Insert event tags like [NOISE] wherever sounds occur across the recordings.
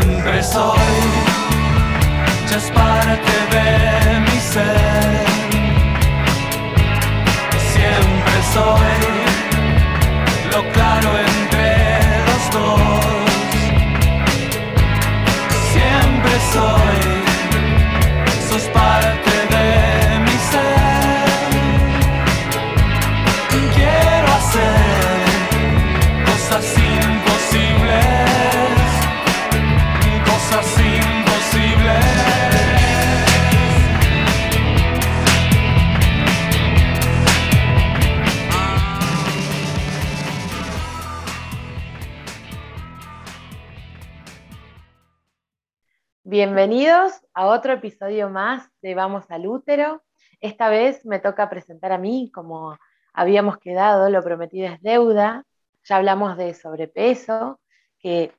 siempre soy, ya es parte de mi ser. Siempre soy lo claro entre los dos. Siempre soy, Bienvenidos a otro episodio más de Vamos al Útero. Esta vez me toca presentar a mí, como habíamos quedado, lo prometido es deuda. Ya hablamos de sobrepeso, que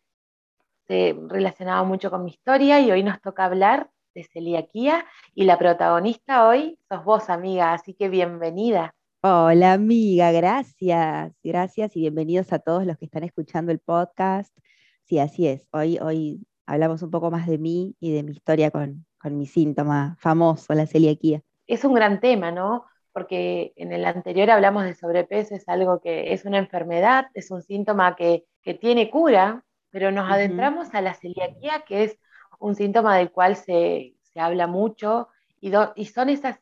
se relacionaba mucho con mi historia, y hoy nos toca hablar de celiaquía. Y la protagonista hoy sos vos, amiga, así que bienvenida. Hola amiga, gracias, gracias y bienvenidos a todos los que están escuchando el podcast. Sí, así es. Hoy, hoy hablamos un poco más de mí y de mi historia con, con mi síntoma famoso, la celiaquía. Es un gran tema, ¿no? Porque en el anterior hablamos de sobrepeso, es algo que es una enfermedad, es un síntoma que, que tiene cura, pero nos adentramos a la celiaquía, que es un síntoma del cual se, se habla mucho, y, do- y son esas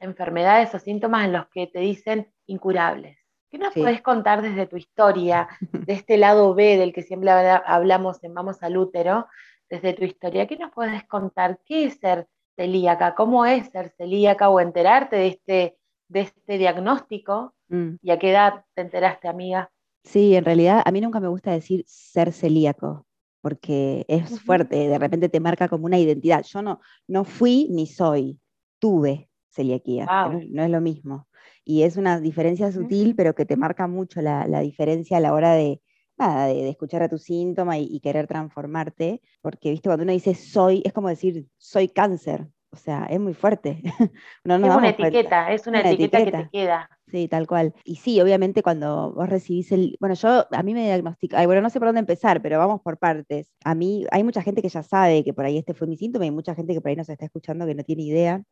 enfermedades o síntomas en los que te dicen incurables. ¿Qué nos Sí. podés contar desde tu historia, de este lado B del que siempre habla- hablamos en Vamos al Útero, desde tu historia? ¿Qué nos podés contar? ¿Qué es ser celíaca? ¿Cómo es ser celíaca o enterarte de este, de este diagnóstico? Mm. ¿Y a qué edad te enteraste, amiga? Sí, en realidad a mí nunca me gusta decir ser celíaco, porque es fuerte, de repente te marca como una identidad. Yo no, no fui ni soy, tuve celiaquía, Wow. no, no es lo mismo. Y es una diferencia sutil, pero que te marca mucho la, la diferencia a la hora de, nada, de, de escuchar a tu síntoma y, y querer transformarte, porque, viste, cuando uno dice soy, es como decir soy cáncer, o sea, es muy fuerte. [LAUGHS] No Es una cuenta. etiqueta, es una, Una etiqueta, que te queda. Sí, tal cual. Y sí, obviamente cuando vos recibís el, bueno, yo, a mí me diagnosticaron, bueno, no sé por dónde empezar, pero vamos por partes. A mí, hay mucha gente que ya sabe que por ahí este fue mi síntoma y mucha gente que por ahí nos está escuchando que no tiene idea.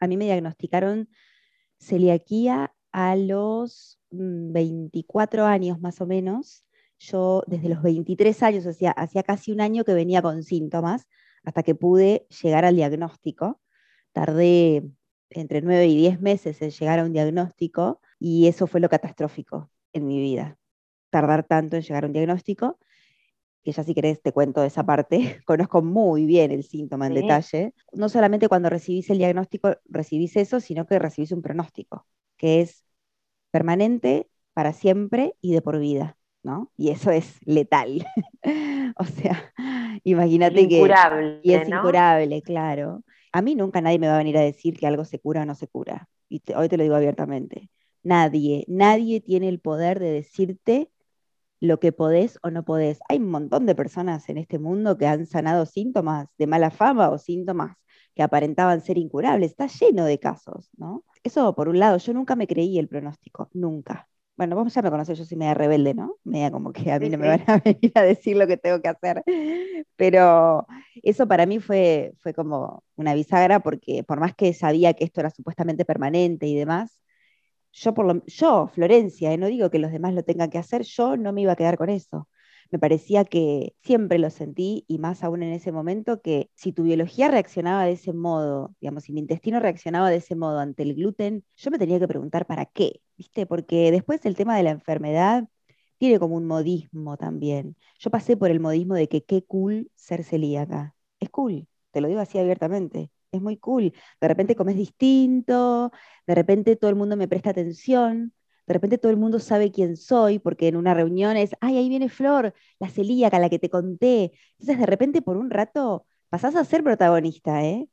A mí me diagnosticaron celiaquía a los mm, 24 años más o menos. Yo desde los 23 años, o hacía casi un año que venía con síntomas hasta que pude llegar al diagnóstico. Tardé entre 9 y 10 meses en llegar a un diagnóstico y eso fue lo catastrófico en mi vida. Tardar tanto en llegar a un diagnóstico, que ya si querés te cuento esa parte, [LAUGHS] conozco muy bien el síntoma en Sí. detalle. No solamente cuando recibís el diagnóstico recibís eso, sino que recibís un pronóstico, que es permanente, para siempre y de por vida, ¿no? Y eso es letal. [LAUGHS] o sea, imagínate que... Incurable, Y es ¿no? incurable, claro. A mí nunca nadie me va a venir a decir que algo se cura o no se cura. Y te- hoy te lo digo abiertamente. Nadie, nadie tiene el poder de decirte lo que podés o no podés. Hay un montón de personas en este mundo que han sanado síntomas de mala fama o síntomas que aparentaban ser incurables. Está lleno de casos, ¿no? Eso por un lado, yo nunca me creí el pronóstico, nunca. Bueno, vos ya me conocés, yo soy media rebelde, ¿no? Media como que a mí no me van a [LAUGHS] venir a decir lo que tengo que hacer. Pero eso para mí fue, fue como una bisagra porque por más que sabía que esto era supuestamente permanente y demás, yo, por lo, yo Florencia, eh, no digo que los demás lo tengan que hacer, yo no me iba a quedar con eso. Me parecía que siempre lo sentí, y más aún en ese momento, que si tu biología reaccionaba de ese modo, digamos, si mi intestino reaccionaba de ese modo ante el gluten, yo me tenía que preguntar para qué, ¿viste? Porque después el tema de la enfermedad tiene como un modismo también. Yo pasé por el modismo de que qué cool ser celíaca. Es cool, te lo digo así abiertamente. Es muy cool. De repente comes distinto, de repente todo el mundo me presta atención, de repente todo el mundo sabe quién soy, porque en una reunión es, ay, ahí viene Flor, la celíaca, la que te conté. Entonces, de repente, por un rato, pasás a ser protagonista, ¿eh?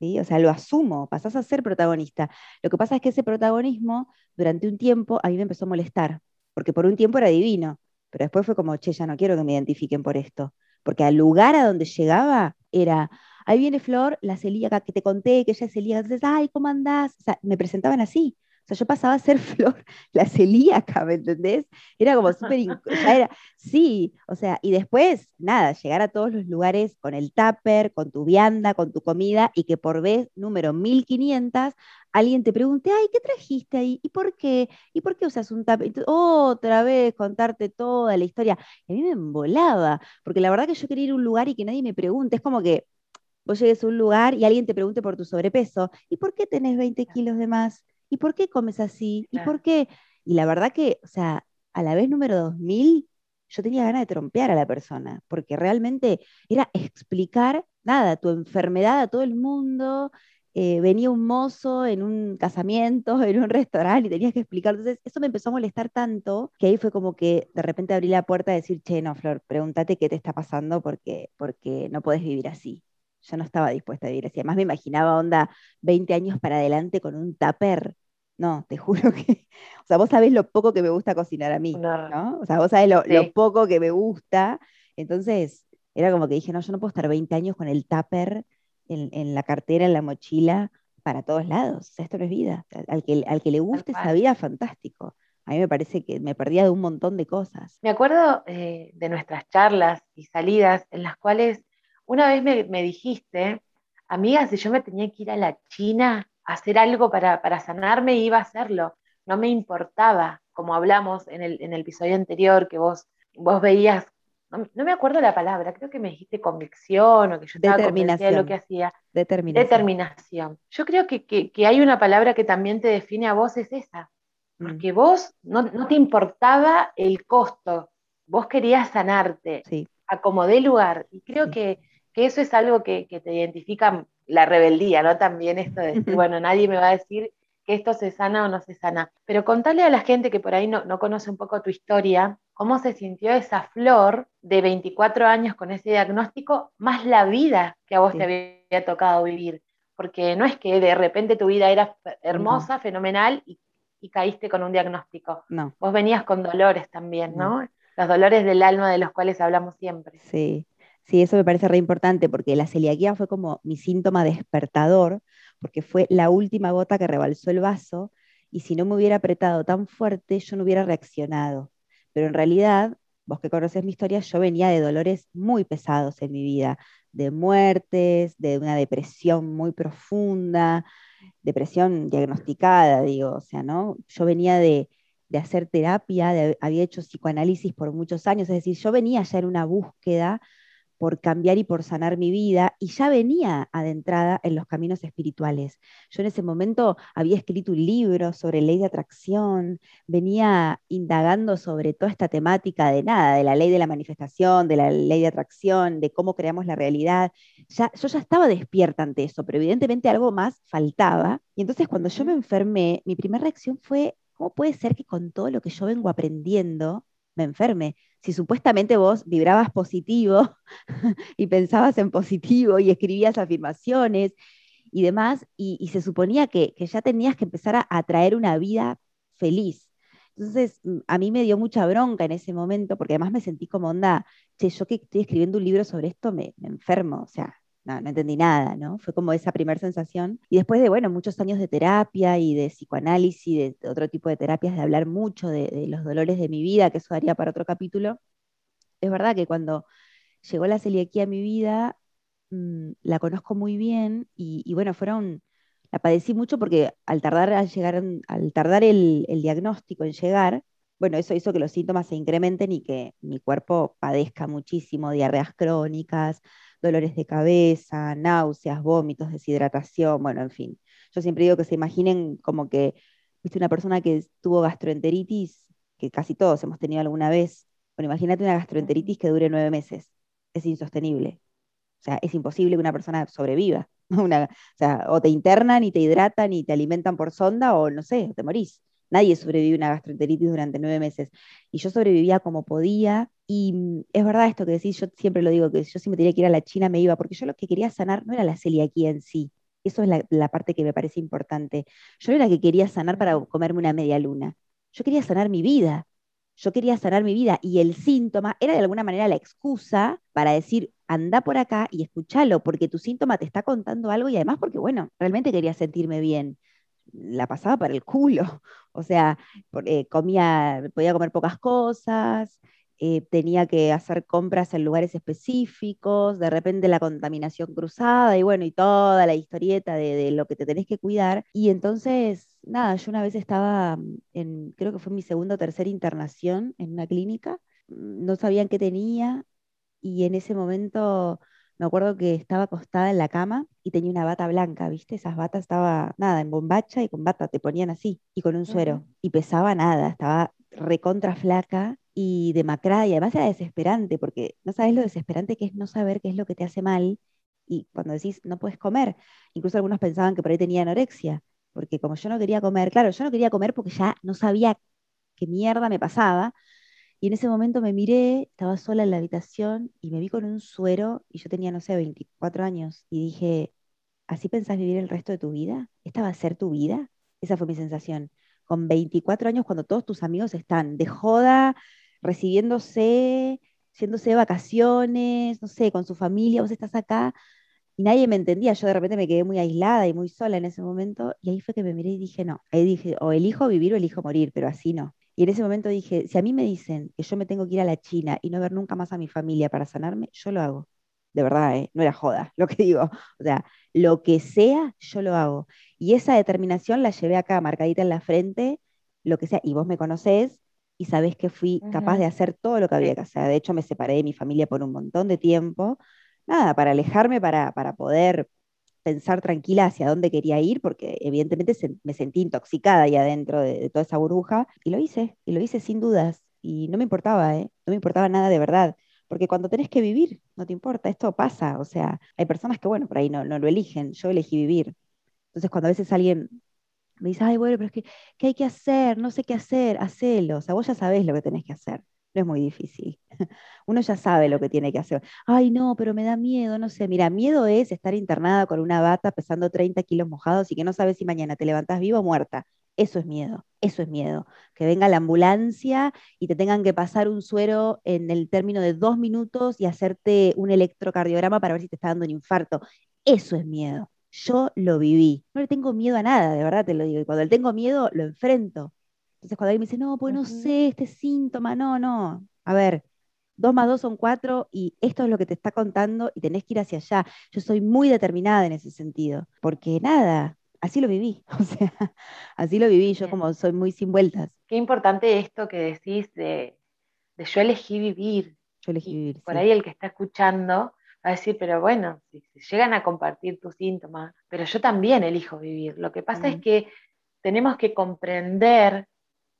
¿Sí? O sea, lo asumo, pasás a ser protagonista. Lo que pasa es que ese protagonismo, durante un tiempo, a mí me empezó a molestar, porque por un tiempo era divino, pero después fue como, che, ya no quiero que me identifiquen por esto, porque al lugar a donde llegaba era, ahí viene Flor, la celíaca que te conté, que ella es celíaca, entonces, ay, ¿cómo andás? O sea, me presentaban así, O sea, yo pasaba a ser [LAUGHS] Flor la celíaca, ¿me entendés? Era como súper... era, sí, o sea, y después, nada, llegar a todos los lugares con el tupper, con tu vianda, con tu comida, y que por vez número 1500 alguien te pregunte, ay, ¿qué trajiste ahí? ¿Y por qué? ¿Y por qué usas un tupper? otra vez contarte toda la historia. Y a mí me embolaba, porque la verdad que yo quería ir a un lugar y que nadie me pregunte, es como que vos llegues a un lugar y alguien te pregunte por tu sobrepeso, ¿y por qué tenés 20 kilos de más? ¿Y por qué comes así? ¿Y por qué? Y la verdad que, o sea, a la vez número 2000, yo tenía ganas de trompear a la persona, porque realmente era explicar, nada, tu enfermedad a todo el mundo. Eh, venía un mozo en un casamiento, en un restaurante y tenías que explicar. Entonces, eso me empezó a molestar tanto que ahí fue como que de repente abrí la puerta a decir, che, no, Flor, pregúntate qué te está pasando porque, porque no puedes vivir así yo no estaba dispuesta a vivir así. Además me imaginaba onda 20 años para adelante con un tupper. No, te [LAUGHS] juro que, o sea, vos sabés lo poco que me gusta cocinar a mí, ¿no? O sea, vos sabés lo, poco que me gusta. Entonces, era como que dije, no, yo no puedo estar 20 años con el tupper en, la cartera, en la mochila, para todos lados. O sea, esto no es vida. Al que, al que le guste esa vida, fantástico. A mí me parece que me perdía de un montón de cosas. Me acuerdo eh, de nuestras charlas y salidas en las cuales una vez me, dijiste, amiga, si yo me tenía que ir a la China a hacer algo para, sanarme, iba a hacerlo. No me importaba, como hablamos en el, en el episodio anterior, que vos, vos veías, no, me acuerdo la palabra, creo que me dijiste convicción o que yo estaba convencida de lo que hacía. Determinación. Determinación. Yo creo que, que, hay una palabra que también te define a vos, es esa. Mm. Porque vos no, no, te importaba el costo, vos querías sanarte, sí. acomodé lugar. Y creo que que eso es algo que, te identifica la rebeldía, ¿no? También esto de decir, bueno, nadie me va a decir que esto se sana o no se sana. Pero contale a la gente que por ahí no, no conoce un poco tu historia, cómo se sintió esa flor de 24 años con ese diagnóstico, más la vida que a vos te había tocado vivir. Porque no es que de repente tu vida era hermosa, fenomenal y, caíste con un diagnóstico. No. Vos venías con dolores también, ¿no? Los dolores del alma de los cuales hablamos siempre. Sí, Sí, eso me parece re importante porque la celiaquía fue como mi síntoma despertador, porque fue la última gota que rebalsó el vaso y si no me hubiera apretado tan fuerte, yo no hubiera reaccionado. Pero en realidad, vos que conoces mi historia, yo venía de dolores muy pesados en mi vida, de muertes, de una depresión muy profunda, depresión diagnosticada, digo, o sea, ¿no? Yo venía de, de hacer terapia, había hecho psicoanálisis por muchos años, es decir, yo venía ya en una búsqueda por cambiar y por sanar mi vida, y ya venía adentrada en los caminos espirituales. Yo en ese momento había escrito un libro sobre ley de atracción, venía indagando sobre toda esta temática de nada, de la ley de la manifestación, de la ley de atracción, de cómo creamos la realidad. Ya, yo ya estaba despierta ante eso, pero evidentemente algo más faltaba. Y entonces cuando yo me enfermé, mi primera reacción fue, ¿cómo puede ser que con todo lo que yo vengo aprendiendo, me enferme. Si supuestamente vos vibrabas positivo [LAUGHS] y pensabas en positivo y escribías afirmaciones y demás, y, se suponía que, ya tenías que empezar a atraer una vida feliz. Entonces, mm, a mí me dio mucha bronca en ese momento, porque además me sentí como onda, che, yo que estoy escribiendo un libro sobre esto, me, me enfermo, o sea, no, no entendí nada, ¿no? Fue como esa primera sensación. Y después de, bueno, muchos años de terapia y de psicoanálisis, de, otro tipo de terapias, de hablar mucho de, los dolores de mi vida, que eso daría para otro capítulo, es verdad que cuando llegó la celiaquía a mi vida, mm, la conozco muy bien y, bueno, fueron, la padecí mucho porque al tardar, al llegar, al tardar el, el diagnóstico en llegar, bueno, eso hizo que los síntomas se incrementen y que mi cuerpo padezca muchísimo, diarreas crónicas, dolores de cabeza, náuseas, vómitos, deshidratación, bueno, en fin. Yo siempre digo que se imaginen como que, viste, una persona que tuvo gastroenteritis, que casi todos hemos tenido alguna vez. Bueno, imagínate una gastroenteritis que dure nueve meses. Es insostenible. O sea, es imposible que una persona sobreviva. [LAUGHS] O sea, o te internan y te hidratan y te alimentan por sonda, o no sé, te morís. Nadie sobrevive una gastroenteritis durante nueve meses. Y yo sobrevivía como podía. Y mm, es verdad esto que decís, yo siempre lo digo, que yo si me tenía que ir a la China me iba, porque yo lo que quería sanar no era la celiaquía en sí. Eso es la, parte que me parece importante. Yo era que quería sanar para comerme una media luna. Yo quería sanar mi vida. Yo quería sanar mi vida y el síntoma era de alguna manera la excusa para decir, anda por acá y escúchalo, porque tu síntoma te está contando algo y además porque, bueno, realmente quería sentirme bien la pasaba para el culo. [LAUGHS] O sea, eh, comía, podía comer pocas cosas, eh, tenía que hacer compras en lugares específicos, de repente la contaminación cruzada y bueno, y toda la historieta de, de, lo que te tenés que cuidar. Y entonces, nada, yo una vez estaba en, creo que fue mi segunda o tercera internación en una clínica, no sabían qué tenía y en ese momento me acuerdo que estaba acostada en la cama y tenía una bata blanca, ¿viste? Esas batas estaba, nada, en bombacha y con bata, te ponían así, y con un suero. Y pesaba nada, estaba recontra flaca y demacrada, y además era desesperante, porque no sabes lo desesperante que es no saber qué es lo que te hace mal, y cuando decís no puedes comer, incluso algunos pensaban que por ahí tenía anorexia, porque como yo no quería comer, claro, yo no quería comer porque ya no sabía qué mierda me pasaba, y en ese momento me miré, estaba sola en la habitación y me vi con un suero y yo tenía, no sé, 24 años y dije, ¿así pensás vivir el resto de tu vida? ¿Esta va a ser tu vida? Esa fue mi sensación. Con 24 años, cuando todos tus amigos están de joda, recibiéndose, yéndose de vacaciones, no sé, con su familia, vos estás acá y nadie me entendía. Yo de repente me quedé muy aislada y muy sola en ese momento y ahí fue que me miré y dije, no, ahí dije, o elijo vivir o elijo morir, pero así no. Y en ese momento dije, si a mí me dicen que yo me tengo que ir a la China y no ver nunca más a mi familia para sanarme, yo lo hago. De verdad, ¿eh? no era joda [LAUGHS] lo que digo. O sea, lo que sea, yo lo hago. Y esa determinación la llevé acá, marcadita en la frente, lo que sea. Y vos me conocés y sabés que fui capaz de hacer todo lo que había que hacer. De hecho, me separé de mi familia por un montón de tiempo. Nada, para alejarme, para, para poder pensar tranquila hacia dónde quería ir, porque evidentemente me sentí intoxicada ahí adentro de, toda esa burbuja, y lo hice, y lo hice sin dudas, y no me importaba, ¿eh? no me importaba nada de verdad, porque cuando tenés que vivir, no te importa, esto pasa, o sea, hay personas que, bueno, por ahí no, lo eligen, yo elegí vivir. Entonces, cuando a veces alguien me dice, ay, bueno, pero es que, ¿qué hay que hacer? No sé qué hacer, hacelo, o sea, vos ya sabés lo que tenés que hacer no es muy difícil. [LAUGHS] Uno ya sabe lo que tiene que hacer. Ay, no, pero me da miedo, no sé. Mira, miedo es estar internada con una bata pesando 30 kilos mojados y que no sabes si mañana te levantás viva o muerta. Eso es miedo, eso es miedo. Que venga la ambulancia y te tengan que pasar un suero en el término de dos minutos y hacerte un electrocardiograma para ver si te está dando un infarto. Eso es miedo. Yo lo viví. No le tengo miedo a nada, de verdad te lo digo. Y cuando le tengo miedo, lo enfrento. Entonces cuando alguien me dice, no, pues no sé, este síntoma, no, no. A ver, dos más dos son cuatro y esto es lo que te está contando y tenés que ir hacia allá. Yo soy muy determinada en ese sentido, porque nada, así lo viví, [LAUGHS] o sea, así lo viví, yo como soy muy sin vueltas. Qué importante esto que decís de, yo elegí vivir. Yo elegí vivir. Por ahí el que está escuchando va a decir, pero bueno, si, llegan a compartir tus síntomas, pero yo también elijo vivir. Lo que pasa es que tenemos que comprender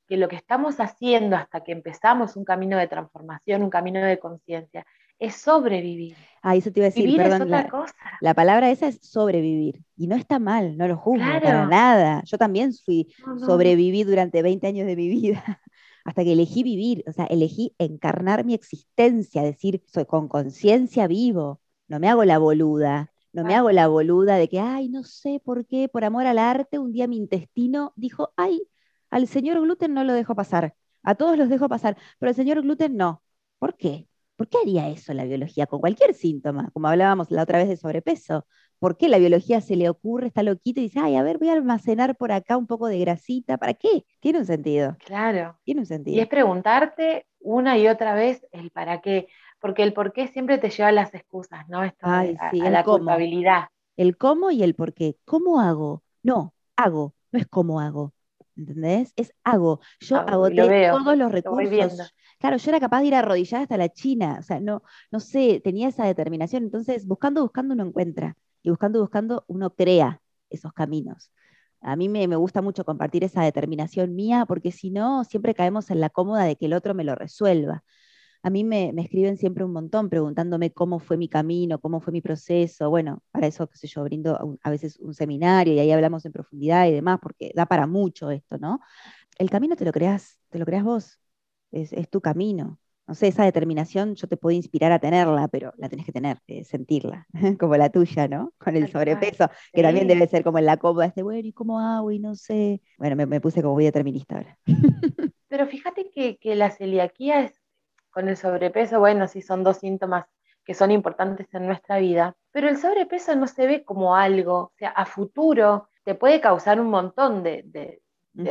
que lo que estamos haciendo hasta que empezamos un camino de transformación, un camino de conciencia, es sobrevivir. Ah, eso te iba a decir, Vivir perdón, es otra la, cosa. la palabra esa es sobrevivir. Y no está mal, no lo juzgo para nada. Yo también fui, No, no. sobreviví durante 20 años de mi vida, [LAUGHS] hasta que elegí vivir, o sea, elegí encarnar mi existencia, decir, soy con conciencia vivo, no me hago la boluda. No me hago la boluda de que, ay, no sé por qué, por amor al arte, un día mi intestino dijo, ay, al señor gluten no lo dejo pasar, a todos los dejo pasar, pero al señor gluten no. ¿Por qué? ¿Por qué haría eso la biología con cualquier síntoma? Como hablábamos la otra vez de sobrepeso. ¿Por qué la biología se le ocurre, está loquita y dice, ay, a ver, voy a almacenar por acá un poco de grasita? ¿Para qué? Tiene un sentido, Claro. tiene un Y sentido. es preguntarte una y otra vez el para qué, porque el por qué siempre te lleva a las excusas, ¿no? Esto Ay, a, sí, a el la cómo. culpabilidad. El cómo y el por qué. ¿Cómo hago? No, hago, no es cómo hago. ¿Entendés? Es hago. Yo lo agoté veo, todos los Lo recursos. Claro, yo era capaz de ir arrodillada hasta la China, o sea, no, no sé, tenía esa determinación. Entonces, buscando, buscando uno encuentra, y buscando, buscando uno crea esos caminos. A mí me, me gusta mucho compartir esa determinación mía, porque si no, siempre caemos en la cómoda de que el otro me lo resuelva. A mí me, me escriben siempre un montón preguntándome cómo fue mi camino, cómo fue mi proceso. Bueno, para eso, qué sé yo, brindo a, un- a veces un seminario y ahí hablamos en profundidad y demás, porque da para mucho esto, ¿no? El camino te lo creas, te lo creas vos, es, es tu camino. No sé, esa determinación yo te puedo inspirar a tenerla, pero la tenés que tener, eh, sentirla, [LAUGHS] como la tuya, ¿no? Con el sobrepeso, que también debe ser como en la cómoda, este, bueno, ¿y cómo hago? Y no sé. Bueno, me, me puse como muy determinista ahora. [LAUGHS] Pero fíjate que, que la celiaquía es, con el sobrepeso, bueno, sí son dos síntomas que son importantes en nuestra vida, pero el sobrepeso no se ve como algo, o sea, a futuro, te puede causar un montón de, de-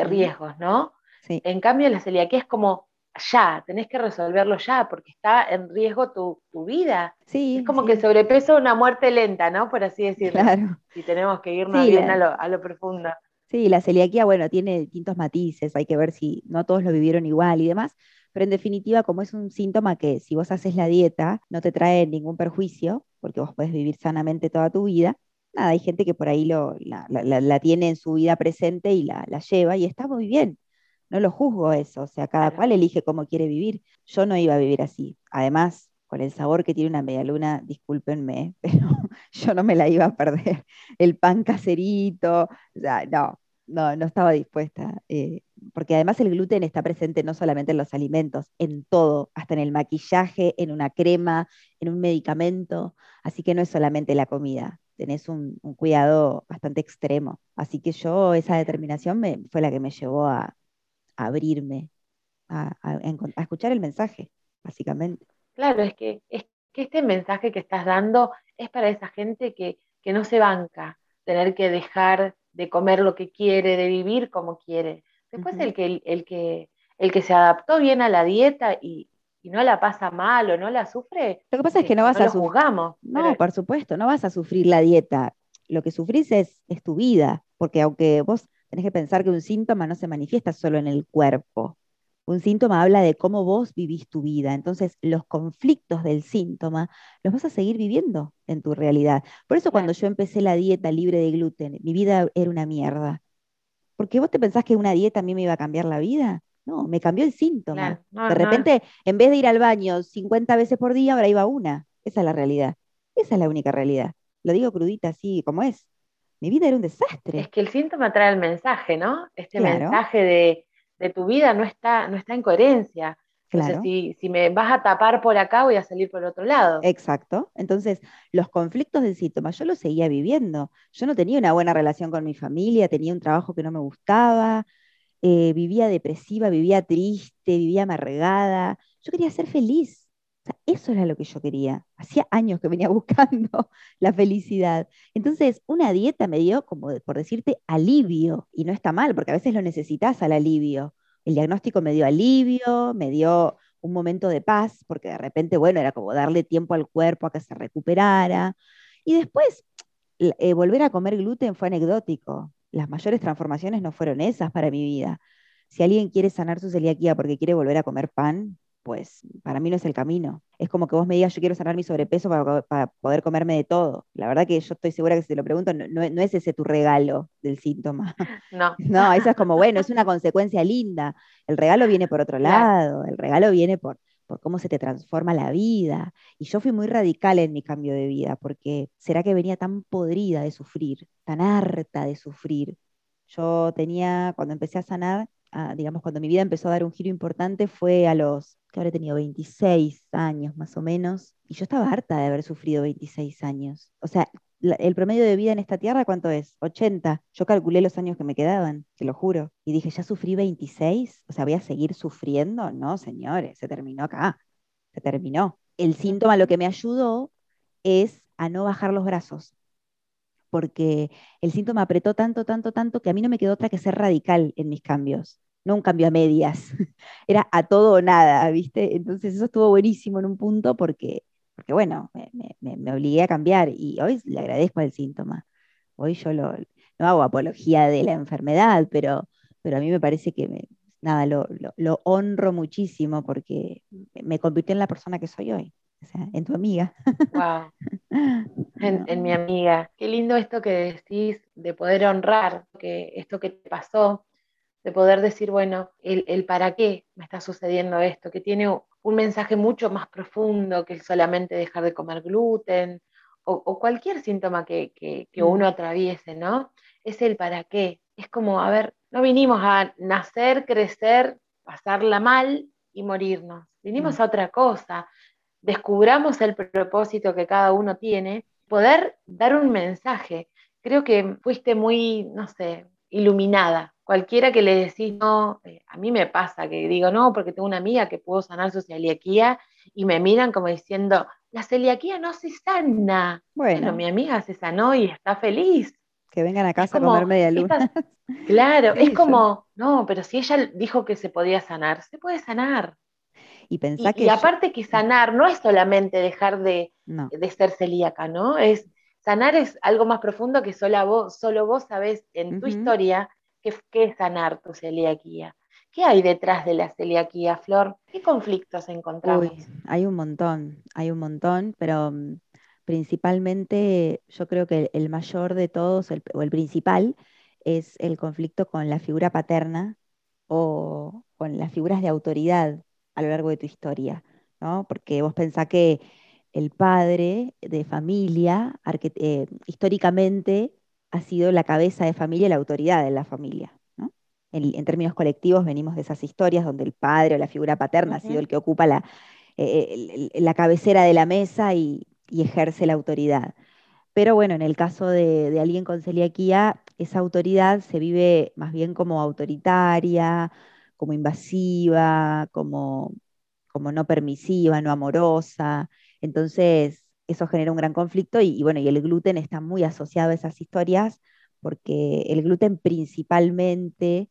riesgos, ¿no? Sí. En cambio, la celiaquía es como ya, tenés que resolverlo ya, porque está en riesgo tu, tu vida. Sí, Es como sí, que el sobrepeso una muerte lenta, ¿no? Por así decirlo. claro. Si tenemos que irnos Sí, bien la- a, lo, a lo profundo. Sí, la celiaquía, bueno, tiene distintos matices, hay que ver si no todos lo vivieron igual y demás, pero en definitiva, como es un síntoma que si vos haces la dieta no te trae ningún perjuicio, porque vos podés vivir sanamente toda tu vida, nada, hay gente que por ahí lo, la, la- la- la tiene en su vida presente y la, la lleva y está muy bien. No lo juzgo eso, o sea, cada Claro. cual elige cómo quiere vivir. Yo no iba a vivir así. Además, con el sabor que tiene una medialuna, discúlpenme, [LAUGHS] pero yo no me la iba a perder. El pan caserito, o sea, no, no, no estaba dispuesta. eh, porque además el gluten está presente no solamente en los alimentos, en todo, hasta en el maquillaje, en una crema, en un medicamento. Así que no es solamente la comida, tenés un, cuidado bastante extremo. Así que yo, esa determinación fue la que me llevó a, abrirme, a, escuchar el mensaje, básicamente. Claro, es que, es que este mensaje que estás dando es para esa gente que no se banca tener que dejar de comer lo que quiere, de vivir como quiere. Después Ujú. el que, el que, el que se adaptó bien a la dieta y, y no la pasa mal o no la sufre, Lo que pasa es que no vas lo a sufrir. juzgamos. No, pero- por supuesto, no vas a sufrir la dieta. Lo que sufrís es, es tu vida, porque aunque vos tenés que pensar que un síntoma no se manifiesta solo en el cuerpo. Un síntoma habla de cómo vos vivís tu vida. Entonces, los conflictos del síntoma los vas a seguir viviendo en tu realidad. Por eso cuando yo empecé la dieta libre de gluten, mi vida era una mierda. Porque vos te pensás que una dieta a mí me iba a cambiar la vida. No, me cambió el síntoma. No, De no, repente, en vez de ir al baño 50 veces por día, ahora iba una. Esa es la realidad. Esa es la única realidad. Lo digo crudita así como es. Mi vida era un desastre. Es que el síntoma trae el mensaje, ¿no? Este Claro. mensaje de, de tu vida no está, no está en coherencia. Entonces, Claro. si, si me vas a tapar por acá, voy a salir por otro lado. Exacto. Entonces, los conflictos del síntoma, yo los seguía viviendo. Yo no tenía una buena relación con mi familia, tenía un trabajo que no me gustaba, eh, vivía depresiva, vivía triste, vivía amargada. Yo quería ser feliz. O sea, eso era lo que yo quería. Hacía años que venía [LAUGHS] buscando la felicidad. Entonces, una dieta me dio, como de- por decirte, alivio. Y no está mal, porque a veces lo necesitas al alivio. El diagnóstico me dio alivio, me dio un momento de paz, porque de repente, bueno, era como darle tiempo al cuerpo a que se recuperara. Y después, eh, volver a comer gluten fue anecdótico. Las mayores transformaciones no fueron esas para mi vida. Si alguien quiere sanar su celiaquía porque quiere volver a comer pan, pues para mí no es el camino. Es como que vos me digas, yo quiero sanar mi sobrepeso para, para poder comerme de todo. La verdad que yo estoy segura que si te lo pregunto, no, no- no es ese tu regalo del síntoma. [LAUGHS] No. No, eso es como, bueno, es una consecuencia linda. El regalo viene por otro lado, el regalo viene por, por cómo se te transforma la vida. Y yo fui muy radical en mi cambio de vida, porque será que venía tan podrida de sufrir, tan harta de sufrir. Yo tenía, cuando empecé a sanar, digamos, cuando mi vida empezó a dar un giro importante, fue a los, que habré tenido 26 años más o menos, y yo estaba harta de haber sufrido 26 años. O sea, el promedio de vida en esta tierra, ¿cuánto es? 80. Yo calculé los años que me quedaban, te lo juro. Y dije, ¿ya sufrí 26? O sea, ¿voy a seguir sufriendo? No, señores, se terminó acá. Se terminó. El síntoma lo que me ayudó es a no bajar los brazos. Porque el síntoma apretó tanto, tanto, tanto que a mí no me quedó otra que ser radical en mis cambios. No un cambio a medias. [LAUGHS] Era a todo o nada, ¿viste? Entonces eso estuvo buenísimo en un punto porque porque bueno, me, me- obligué a cambiar y hoy le agradezco al síntoma. Hoy yo lo, no hago apología de la enfermedad, pero, pero a mí me parece que me- nada, lo, lo- lo honro muchísimo porque me convirtió en la persona que soy hoy, o sea, en tu amiga. Wow. [LAUGHS] En, mi amiga. Qué lindo esto que decís de poder honrar que esto que te pasó, de poder decir, bueno, el, el para qué me está sucediendo esto, que tiene un mensaje mucho más profundo que el solamente dejar de comer gluten o, o cualquier síntoma que, que- que Mm. uno atraviese, ¿no? Es el para qué. Es como, a ver, no vinimos a nacer, crecer, pasarla mal y morirnos. Vinimos Mm. a otra cosa. Descubramos el propósito que cada uno tiene, poder dar un mensaje. Creo que fuiste muy, no sé, iluminada. Cualquiera que le decís, no, eh, a mí me pasa que digo, no, porque tengo una amiga que pudo sanar su celiaquía y me miran como diciendo, la celiaquía no se sana. Bueno, Bueno, mi amiga se sanó y está feliz. Que vengan a casa a comer media luna. [LAUGHS] Claro, es como, no, pero si ella dijo que se podía sanar, se puede sanar. Y Y, pensá que y yo- aparte que sanar no es solamente dejar de, no, de ser celíaca, ¿no? Es sanar es algo más profundo que solo vos, solo vos sabés en tu historia qué, qué es sanar tu celiaquía. ¿Qué hay detrás de la celiaquía, Flor? ¿Qué conflictos encontramos? Uy, hay un montón, hay un montón, pero mm, principalmente yo creo que el, el mayor de todos, el- o el principal, es el conflicto con la figura paterna o con las figuras de autoridad a lo largo de tu historia, ¿no? Porque vos pensás que el padre de familia, eh, históricamente, ha sido la cabeza de familia y la autoridad de la familia, ¿no? En, en términos colectivos venimos de esas historias donde el padre o la figura paterna ha sido el que ocupa la, eh, el- la cabecera de la mesa y, y ejerce la autoridad. Pero bueno, en el caso de, de alguien con celiaquía, esa autoridad se vive más bien como autoritaria, como invasiva, como, como no permisiva, no amorosa. Entonces, eso genera un gran conflicto y, bueno, y el gluten está muy asociado a esas historias porque el gluten principalmente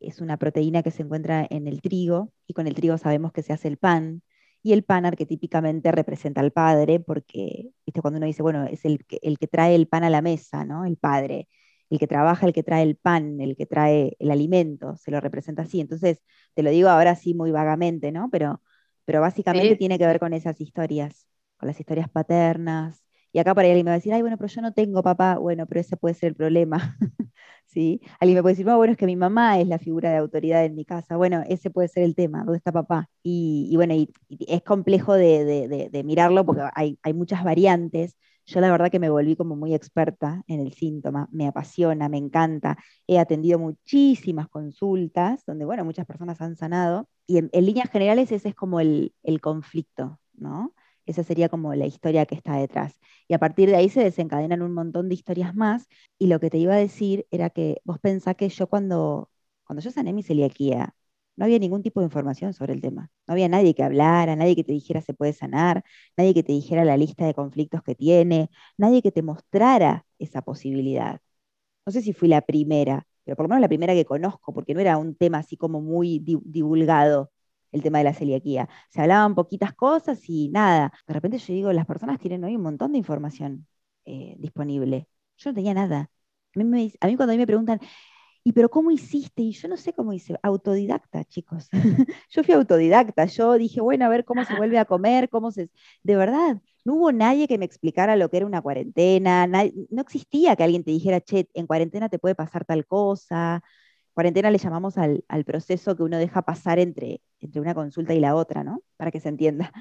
es una proteína que se encuentra en el trigo y con el trigo sabemos que se hace el pan. Y el pan arquetípicamente representa al padre, porque, viste, cuando uno dice, bueno, es el el que trae el pan a la mesa, ¿no? El padre. El que trabaja, el que trae el pan, el que trae el alimento, se lo representa así. Entonces, te lo digo ahora sí muy vagamente, ¿no? Pero, pero básicamente Sí, tiene que ver con esas historias, con las historias paternas. Y acá por ahí alguien me va a decir, ay, bueno, pero yo no tengo papá. Bueno, pero ese puede ser el problema. [LAUGHS] ¿sí? Alguien me puede decir, no, bueno, es que mi mamá es la figura de autoridad en mi casa. Bueno, ese puede ser el tema, ¿dónde está papá? Y, y bueno, y, y es complejo de, de- de- de mirarlo porque hay, hay muchas variantes. Yo la verdad que me volví como muy experta en el síntoma, me apasiona, me encanta. He atendido muchísimas consultas donde, bueno, muchas personas han sanado. Y en, líneas generales ese es como el, el conflicto, ¿no? Esa sería como la historia que está detrás. Y a partir de ahí se desencadenan un montón de historias más y lo que te iba a decir era que vos pensás que yo cuando, cuando yo sané mi celiaquía, no había ningún tipo de información sobre el tema. No había nadie que hablara, nadie que te dijera se puede sanar, nadie que te dijera la lista de conflictos que tiene, nadie que te mostrara esa posibilidad. No sé si fui la primera, pero por lo menos la primera que conozco, porque no era un tema así como muy di- divulgado el tema de la celiaquía. Se hablaban poquitas cosas y nada. De repente yo digo, las personas tienen hoy un montón de información eh, disponible. Yo no tenía nada. A mí, a mí cuando a mí me preguntan, ¿y pero cómo hiciste? Y yo no sé cómo hice. Autodidacta, chicos. [LAUGHS] yo fui autodidacta. Yo dije, bueno, a ver cómo se vuelve a comer, cómo se... De verdad, no hubo nadie que me explicara lo que era una cuarentena. nadie- no existía que alguien te dijera, che, en cuarentena te puede pasar tal cosa. Cuarentena le llamamos al, al proceso que uno deja pasar entre, entre una consulta y la otra, ¿no? Para que se entienda.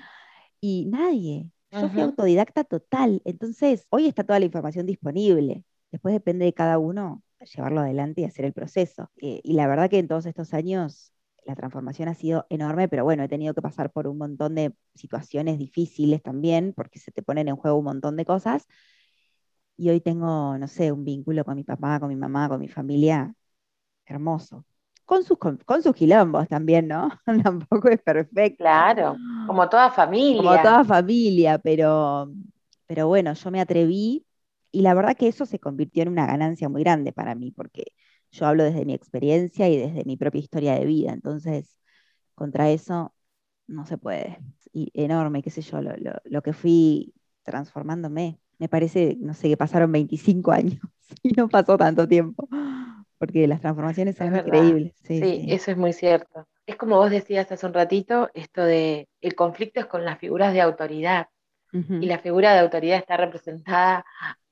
Y nadie. Yo fui autodidacta total. Entonces, hoy está toda la información disponible. Después depende de cada uno llevarlo adelante y hacer el proceso. Eh, y la verdad que en todos estos años la transformación ha sido enorme, pero bueno, he tenido que pasar por un montón de situaciones difíciles también, porque se te ponen en juego un montón de cosas. Y hoy tengo, no sé, un vínculo con mi papá, con mi mamá, con mi familia hermoso. Con sus, con, con sus quilombos también, ¿no? [LAUGHS] Tampoco es perfecto. Claro, como toda familia. Como toda familia, pero, pero bueno, yo me atreví y la verdad que eso se convirtió en una ganancia muy grande para mí, porque yo hablo desde mi experiencia y desde mi propia historia de vida, entonces contra eso no se puede. Y enorme, qué sé yo, lo, lo, lo que fui transformándome. Me parece, no sé, que pasaron 25 años [LAUGHS] y no pasó tanto tiempo, porque las transformaciones son Es increíbles. Sí, Sí, sí. eso es muy cierto. Es como vos decías hace un ratito, esto de el conflicto es con las figuras de autoridad. Y la figura de autoridad está representada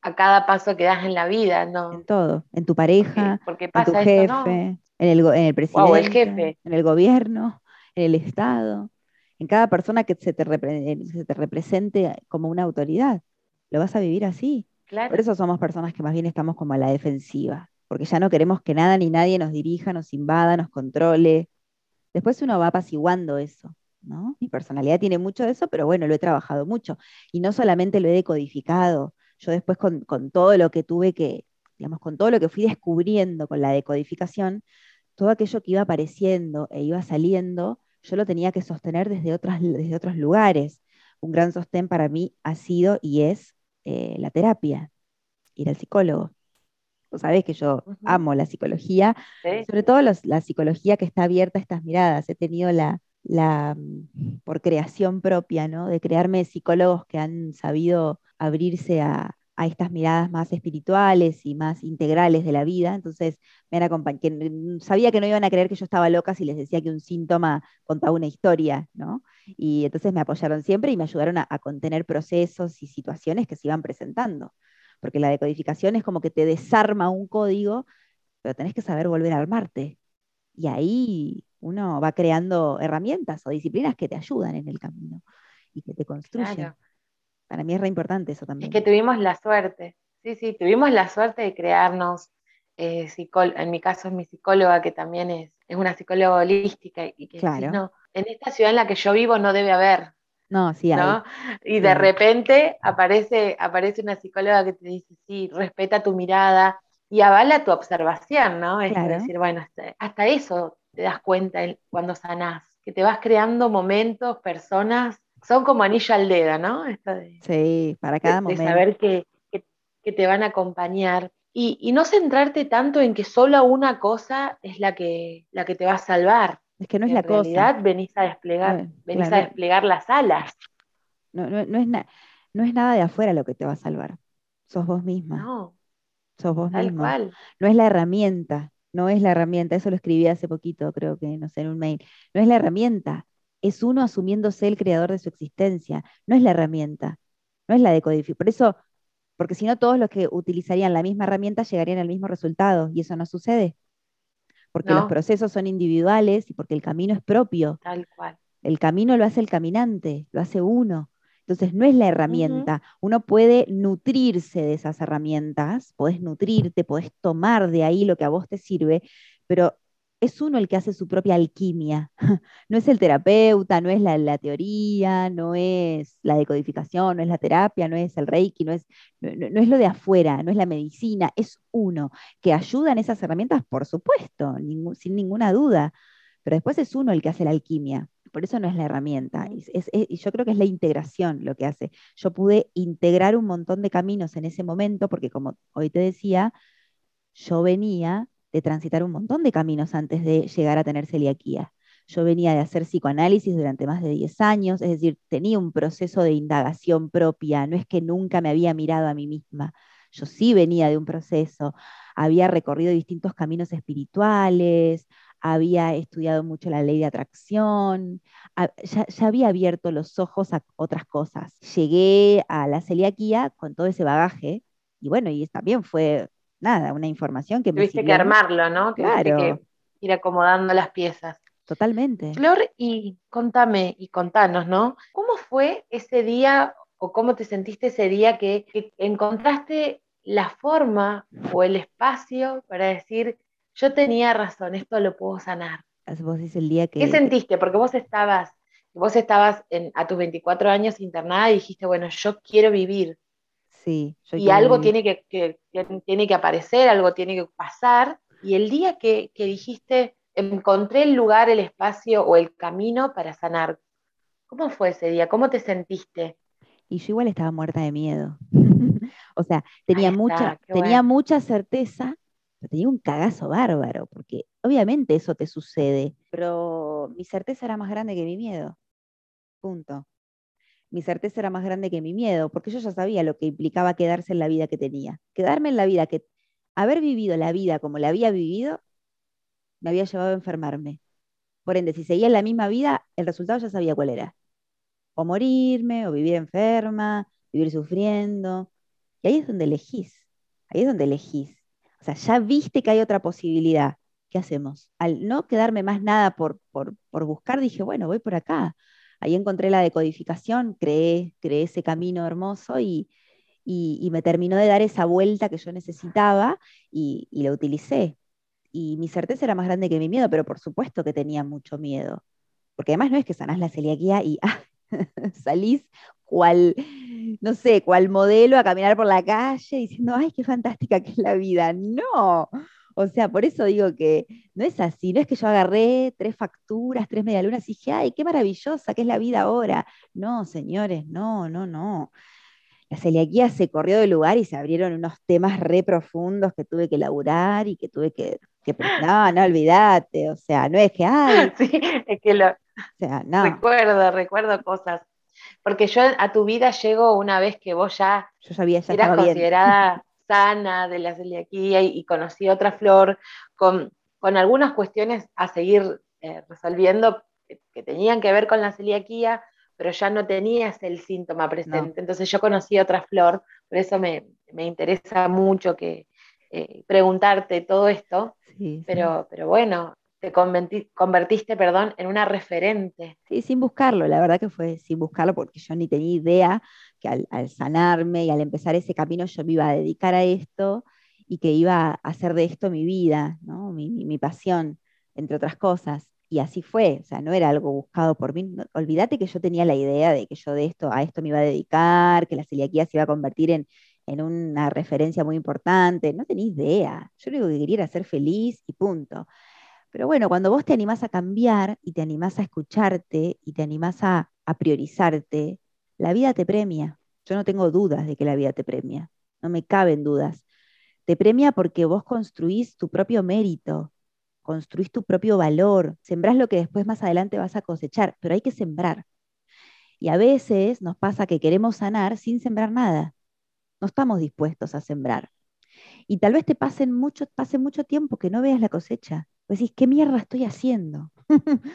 a cada paso que das en la vida, ¿no? En todo, en tu Porque, pareja, porque en tu pasa jefe, esto, ¿no? en el, en el Wow, el presidente, jefe. en el gobierno, en el Estado, en cada persona que se te, repre- eh, se te represente como una autoridad. Lo vas a vivir así. Claro. Por eso somos personas que más bien estamos como a la defensiva, porque ya no queremos que nada ni nadie nos dirija, nos invada, nos controle. Después uno va apaciguando eso, ¿no? Mi personalidad tiene mucho de eso, pero bueno, lo he trabajado mucho. Y no solamente lo he decodificado, yo después con, con todo lo que tuve que, digamos, con todo lo que fui descubriendo con la decodificación, todo aquello que iba apareciendo e iba saliendo, yo lo tenía que sostener desde, otras, desde otros lugares. Un gran sostén para mí ha sido y es eh, la terapia, ir al psicólogo. Vos sabés que yo amo la psicología, Sí, sobre todo los- la psicología que está abierta a estas miradas. He tenido la, la, mm, por creación propia, ¿no? De crearme psicólogos que han sabido abrirse a, estas miradas más espirituales y más integrales de la vida. Entonces, me han que sabía que no iban a creer que yo estaba loca si les decía que un síntoma contaba una historia, ¿no? Y entonces me apoyaron siempre y me ayudaron a, a contener procesos y situaciones que se iban presentando. Porque la decodificación es como que te desarma un código, pero tenés que saber volver a armarte. Y ahí uno va creando herramientas o disciplinas que te ayudan en el camino y que te construyen. claro. Para mí es re importante eso Es también. que tuvimos la suerte, sí, sí, tuvimos la suerte de crearnos, eh, en mi caso es mi psicóloga, que también es, es una psicóloga holística, y que Claro. no, en esta ciudad en la que yo vivo no debe haber, No, sí hay. ¿no? Y de repente aparece, aparece una psicóloga que te dice, sí, respeta tu mirada y avala tu observación, ¿no? Es Claro. decir, bueno, hasta, hasta eso te das cuenta cuando sanás, que te vas creando momentos, personas, son como anillo al dedo, ¿no? Esto de, Sí, para de- cada de momento. saber que, que- que te van a acompañar. Y, y no centrarte tanto en que solo una cosa es la que, la que te va a salvar. Es que no es en la realidad cosa. venís a desplegar, No, venís claro, a desplegar las alas. No, no- no es na- no es nada de afuera lo que te va a salvar. Sos vos misma, No, sos vos tal cual. No es la herramienta, no es la herramienta. Eso lo escribí hace poquito, creo que, no sé, en un mail. No es la herramienta, es uno asumiéndose el creador de su existencia. No es la herramienta, no es la decodificación. Por eso, porque si no, todos los que utilizarían la misma herramienta llegarían al mismo resultado, y eso no sucede. Porque los procesos son individuales y porque el camino es propio. Tal cual. El camino lo hace el caminante, lo hace uno. Entonces no es la herramienta. Uno puede nutrirse de esas herramientas, podés nutrirte, podés tomar de ahí lo que a vos te sirve, pero es uno el que hace su propia alquimia. [LAUGHS] No es el terapeuta, no es la, la teoría, no es la decodificación, no es la terapia, no es el reiki, no es, no, es lo de afuera, no es la medicina, es uno que ayuda en esas herramientas, por supuesto, sin ninguna duda, pero después es uno el que hace la alquimia. Por eso no es la herramienta. Es- es- es- y yo creo que es la integración lo que hace. Yo pude integrar un montón de caminos en ese momento, porque como hoy te decía, yo venía de transitar un montón de caminos antes de llegar a tener celiaquía. Yo venía de hacer psicoanálisis durante más de 10 años, es decir, tenía un proceso de indagación propia, no es que nunca me había mirado a mí misma. Yo sí venía de un proceso, había recorrido distintos caminos espirituales, había estudiado mucho la ley de atracción, a- ya, ya había abierto los ojos a otras cosas. Llegué a la celiaquía con todo ese bagaje y bueno, y también fue nada, una información que me Tuviste que armarlo, ¿no? Tuviste Claro. que ir acomodando las piezas. Totalmente. Flor, y contame y contanos, ¿no? ¿Cómo fue ese día o cómo te sentiste ese día que, que encontraste la forma o el espacio para decir, yo tenía razón, esto lo puedo sanar? Vos decís el día que... ¿Qué sentiste? Porque vos estabas, vos estabas en- a tus 24 años internada y dijiste, bueno, yo quiero vivir. sí, yo y quiero algo vivir. tiene que, tiene que aparecer, algo tiene que pasar. Y el día que, que dijiste, encontré el lugar, el espacio o el camino para sanar, ¿cómo fue ese día? ¿Cómo te sentiste? Y yo igual estaba muerta de miedo. [LAUGHS] o sea, tenía está, mucha, tenía mucha certeza, pero tenía un cagazo bárbaro, porque obviamente eso te sucede, pero mi certeza era más grande que mi miedo. Punto. Mi certeza era más grande que mi miedo, porque yo ya sabía lo que implicaba quedarse en la vida que tenía. Quedarme en la vida que, haber vivido la vida como la había vivido, me había llevado a enfermarme. Por ende, si seguía en la misma vida, el resultado ya sabía cuál era. O morirme, o vivir enferma, vivir sufriendo. Y ahí es donde elegís. Ahí es donde elegís. O sea, ya viste que hay otra posibilidad. ¿Qué hacemos? Al no quedarme más nada por, por, por buscar, dije, bueno, voy por acá. Ahí encontré la decodificación, creé, creé ese camino hermoso y, y, me terminó de dar esa vuelta que yo necesitaba y, y la utilicé. Y mi certeza era más grande que mi miedo, pero por supuesto que tenía mucho miedo. Porque además no es que sanás la celiaquía y [LAUGHS] ah, [LAUGHS] salís cual, no sé, cual modelo a caminar por la calle diciendo, ay, qué fantástica que es la vida. No. O sea, por eso digo que no es así, no es que yo agarré tres facturas, tres medialunas y dije, ay, qué maravillosa que es la vida ahora. No, señores, no, no, no. la celiaquía se corrió del lugar y se abrieron unos temas re profundos que tuve que laburar y que tuve que, que no, no olvídate, o sea, no es que, [LAUGHS] ay, Sí, es que lo o sea, [LAUGHS] no, recuerdo, recuerdo cosas. Porque yo a tu vida llego una vez que vos ya yo sabía, ya eras bien. considerada [LAUGHS] sana de la celiaquía y, y conocí otra flor con, con algunas cuestiones a seguir eh, resolviendo que, que tenían que ver con la celiaquía, pero ya no tenías el síntoma presente. Entonces yo conocí otra flor, por eso me, me interesa mucho que, eh, preguntarte todo esto, Sí, sí. pero, pero bueno, te convertiste, perdón, en una referente. Sí, sin buscarlo, la verdad que fue sin buscarlo porque yo ni tenía idea que al, sanarme y al empezar ese camino yo me iba a dedicar a esto y que iba a hacer de esto mi vida, ¿no? Mi, mi- pasión, entre otras cosas. Y así fue, o sea, no era algo buscado por mí. Olvídate que yo tenía la idea de que yo de esto, a esto me iba a dedicar, que la celiaquía se iba a convertir en, en una referencia muy importante. No tenía idea. Yo lo único que quería era ser feliz y punto. Pero bueno, cuando vos te animás a cambiar y te animás a escucharte y te animás a, priorizarte, la vida te premia. Yo no tengo dudas de que la vida te premia. No me caben dudas. Te premia porque vos construís tu propio mérito, construís tu propio valor, sembrás lo que después más adelante vas a cosechar, pero hay que sembrar. Y a veces nos pasa que queremos sanar sin sembrar nada. No estamos dispuestos a sembrar. Y tal vez te pasen mucho, pase mucho tiempo que no veas la cosecha. Vos decís, ¿qué mierda estoy haciendo? [LAUGHS]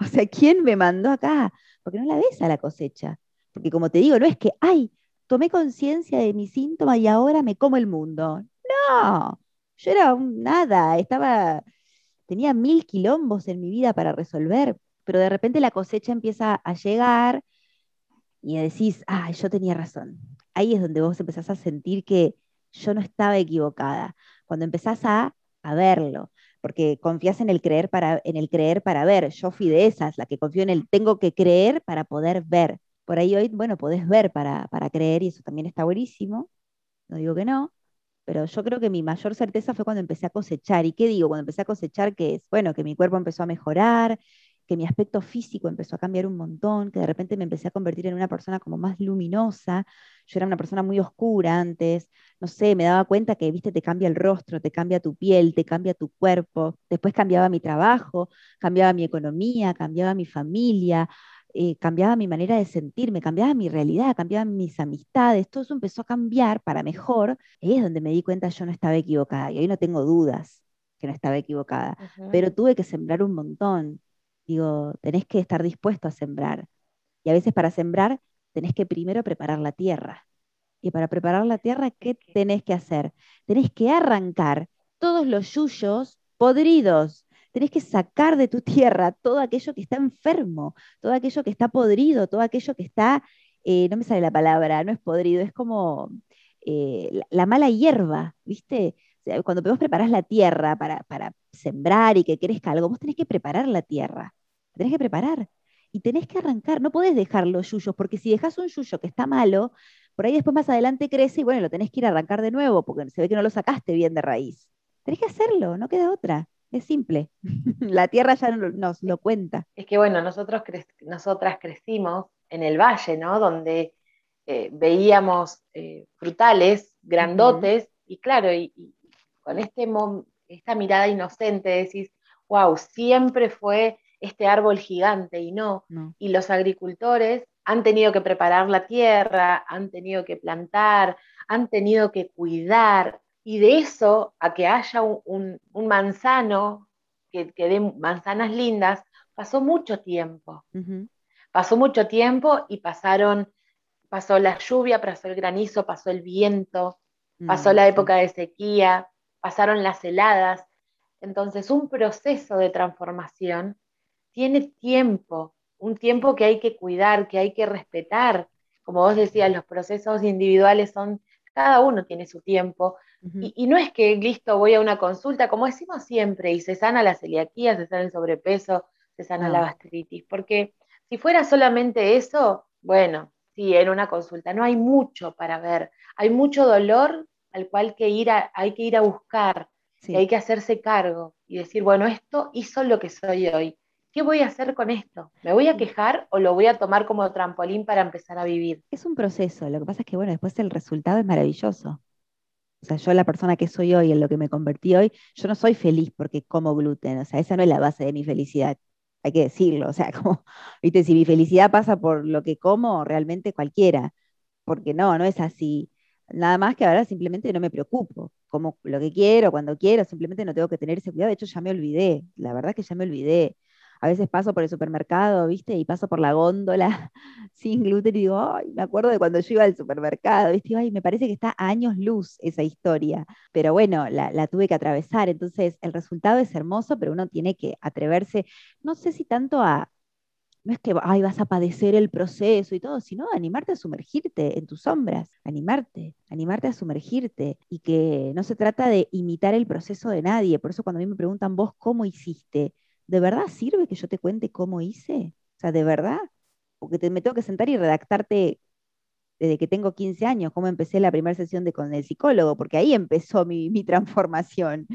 o sea, ¿quién me mandó acá? Porque no la ves a la cosecha. Porque como te digo, no es que, ay, tomé conciencia de mi síntoma y ahora me como el mundo. No, yo era nada, estaba, tenía mil quilombos en mi vida para resolver, pero de repente la cosecha empieza a llegar y decís, ah, yo tenía razón. Ahí es donde vos empezás a sentir que yo no estaba equivocada. Cuando empezás a, a verlo, porque confías en el creer para en el creer para ver. Yo fui de esas, la que confío en el tengo que creer para poder ver. Por ahí hoy, bueno, podés ver para, para creer y eso también está buenísimo. No digo que no, pero yo creo que mi mayor certeza fue cuando empecé a cosechar. ¿Y qué digo? Cuando empecé a cosechar, que es, bueno, que mi cuerpo empezó a mejorar, que mi aspecto físico empezó a cambiar un montón, que de repente me empecé a convertir en una persona como más luminosa. Yo era una persona muy oscura antes, no sé, me daba cuenta que, viste, te cambia el rostro, te cambia tu piel, te cambia tu cuerpo. Después cambiaba mi trabajo, cambiaba mi economía, cambiaba mi familia, eh, cambiaba mi manera de sentirme, cambiaba mi realidad, cambiaban mis amistades. Todo eso empezó a cambiar para mejor. Y ahí es donde me di cuenta yo no estaba equivocada. Y hoy no tengo dudas que no estaba equivocada. Pero tuve que sembrar un montón. Digo, tenés que estar dispuesto a sembrar. Y a veces para sembrar tenés que primero preparar la tierra. Y para preparar la tierra, ¿qué tenés que hacer? Tenés que arrancar todos los yuyos podridos. Tenés que sacar de tu tierra todo aquello que está enfermo, todo aquello que está podrido, todo aquello que está, eh, no me sale la palabra, no es podrido, es como eh, la, la mala hierba, ¿viste? O sea, cuando vos preparás la tierra para, para sembrar y que crezca algo, vos tenés que preparar la tierra, tenés que preparar y tenés que arrancar, no podés dejar los yuyos, porque si dejas un yuyo que está malo, por ahí después más adelante crece y bueno, lo tenés que ir a arrancar de nuevo, porque se ve que no lo sacaste bien de raíz. Tenés que hacerlo, no queda otra. Es simple. [LAUGHS] La tierra ya no- nos lo cuenta. Es que bueno, nosotros cre- nosotras crecimos en el valle, ¿no? Donde eh, veíamos eh, frutales grandotes y claro, y, y con este esta mirada inocente decís, wow, siempre fue este árbol gigante y no. No. Y los agricultores han tenido que preparar la tierra, han tenido que plantar, han tenido que cuidar. Y de eso a que haya un, un- un manzano que, que dé manzanas lindas, pasó mucho tiempo. Pasó mucho tiempo y pasaron, pasó la lluvia, pasó el granizo, pasó el viento, pasó Mm, la sí. época de sequía, pasaron las heladas. Entonces, un proceso de transformación tiene tiempo, un tiempo que hay que cuidar, que hay que respetar. Como vos decías, los procesos individuales son, cada uno tiene su tiempo. Y, y no es que, listo, voy a una consulta, como decimos siempre, y se sana la celiaquía, se sana el sobrepeso, se sana No. la gastritis, porque si fuera solamente eso, bueno, sí, en una consulta no hay mucho para ver, hay mucho dolor al cual que ir a- hay que ir a buscar, Sí. y hay que hacerse cargo y decir, bueno, esto hizo lo que soy hoy. ¿Qué voy a hacer con esto? ¿Me voy a quejar o lo voy a tomar como trampolín para empezar a vivir? Es un proceso, lo que pasa es que, bueno, después el resultado es maravilloso. O sea, yo la persona que soy hoy, en lo que me convertí hoy, yo no soy feliz porque como gluten, o sea, esa no es la base de mi felicidad, hay que decirlo, o sea, [LAUGHS] como, viste, si mi felicidad pasa por lo que como, realmente cualquiera, porque no, no es así. Nada más que ahora simplemente no me preocupo, como lo que quiero, cuando quiero, simplemente no tengo que tener ese cuidado, de hecho ya me olvidé, la verdad que ya me olvidé a veces paso por el supermercado, ¿viste? Y paso por la góndola [LAUGHS] sin gluten y digo, ay, me acuerdo de cuando yo iba al supermercado, ¿viste? Ay, me parece que está a años luz esa historia. Pero bueno, la, tuve que atravesar. Entonces, el resultado es hermoso, pero uno tiene que atreverse, no sé si tanto a, no es que ay, vas a padecer el proceso y todo, sino animarte a sumergirte en tus sombras, animarte, animarte a sumergirte y que no se trata de imitar el proceso de nadie. Por eso cuando a mí me preguntan vos cómo hiciste, ¿de verdad sirve que yo te cuente cómo hice? O sea, ¿de verdad? Porque me tengo que sentar y redactarte desde que tengo 15 años, cómo empecé la primera sesión de, con el psicólogo, porque ahí empezó mi, [LAUGHS] mi transformación.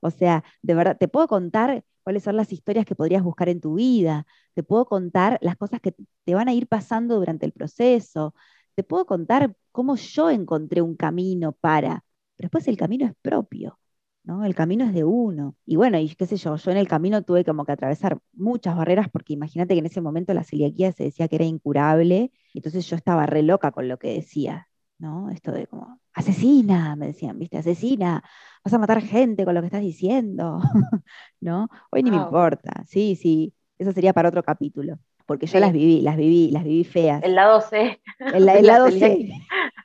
O sea, de verdad, te puedo contar cuáles son las historias que podrías buscar en tu vida, te puedo contar las cosas que te van a ir pasando durante el proceso, te puedo contar cómo yo encontré un camino para, pero después el camino es propio. ¿No? El camino es de uno. Y bueno, y qué sé yo, yo en el camino tuve como que atravesar muchas barreras porque imagínate que en ese momento la celiaquía se decía que era incurable, y entonces yo estaba re loca con lo que decía, ¿no? Esto de como, asesina, me decían, ¿viste? Asesina, vas a matar gente con lo que estás diciendo, [LAUGHS] ¿no? Hoy ni me importa, sí, sí, eso sería para otro capítulo porque yo las viví, las viví, las viví feas. El lado C. El, [LAUGHS] lado C.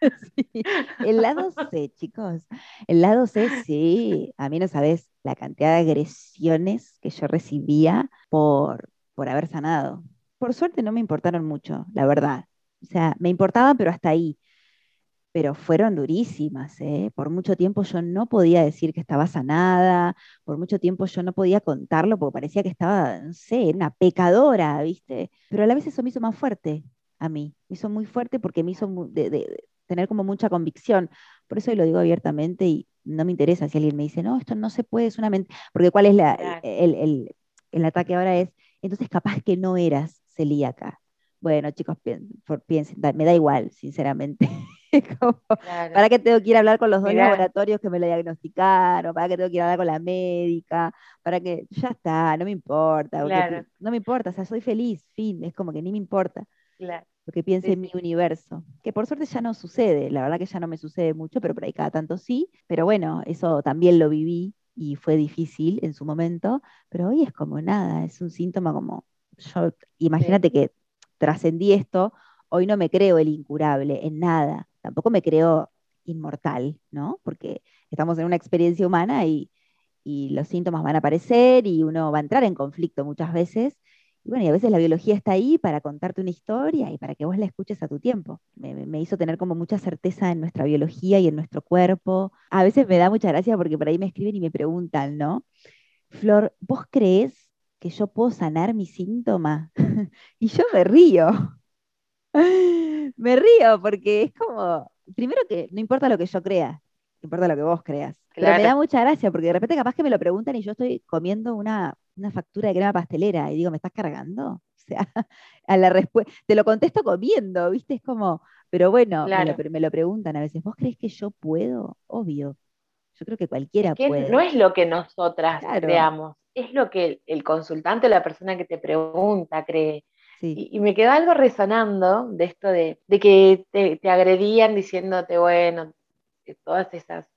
[LAUGHS] El lado C, chicos. El lado C, sí. A mí no sabes la cantidad de agresiones que yo recibía por, por haber sanado. Por suerte no me importaron mucho, la verdad. O sea, me importaban, pero hasta ahí pero fueron durísimas. ¿eh? Por mucho tiempo yo no podía decir que estaba sanada, por mucho tiempo yo no podía contarlo porque parecía que estaba, no sé, una pecadora, ¿viste? Pero a la vez eso me hizo más fuerte a mí, me hizo muy fuerte porque me hizo de, tener como mucha convicción. Por eso lo digo abiertamente y no me interesa si alguien me dice, no, esto no se puede, es una mentira, porque cuál es la, el, el, ataque ahora es, entonces capaz que no eras celíaca. Bueno, chicos, piensen, me da igual, sinceramente. [LAUGHS] [LAUGHS] ¿Para qué tengo que ir a hablar con los dos laboratorios que me lo diagnosticaron? ¿Para qué tengo que ir a hablar con la médica? ¿Para que Ya está, no me importa. No me importa, o sea, soy feliz, fin, es como que ni me importa. Lo que piense en mi universo. Que por suerte ya no sucede, la verdad que ya no me sucede mucho, pero por ahí cada tanto sí. Pero bueno, eso también lo viví y fue difícil en su momento, pero hoy es como nada, es un síntoma como, yo, imagínate que trascendí esto, hoy no me creo el incurable en nada, tampoco me creo inmortal, ¿no? Porque estamos en una experiencia humana y, los síntomas van a aparecer y uno va a entrar en conflicto muchas veces. Y bueno, y a veces la biología está ahí para contarte una historia y para que vos la escuches a tu tiempo. Me, hizo tener como mucha certeza en nuestra biología y en nuestro cuerpo. A veces me da mucha gracia porque por ahí me escriben y me preguntan, ¿no? Flor, ¿vos crees que yo puedo sanar mi síntoma? [LAUGHS] y yo me río. [LAUGHS] Me río porque es como, primero que no importa lo que yo crea, importa lo que vos creas. Pero me da mucha gracia porque de repente capaz que me lo preguntan y yo estoy comiendo una, factura de crema pastelera y digo, ¿me estás cargando? [LAUGHS] O sea, a la respuesta, te lo contesto comiendo, ¿viste? Es como, pero bueno, me, lo, preguntan a veces, ¿vos crees que yo puedo? Obvio. Yo creo que cualquiera puede. No es lo que nosotras creamos, es lo que el consultante o la persona que te pregunta cree. Y, me quedó algo resonando de esto de, que te, agredían diciéndote, bueno, que todas esas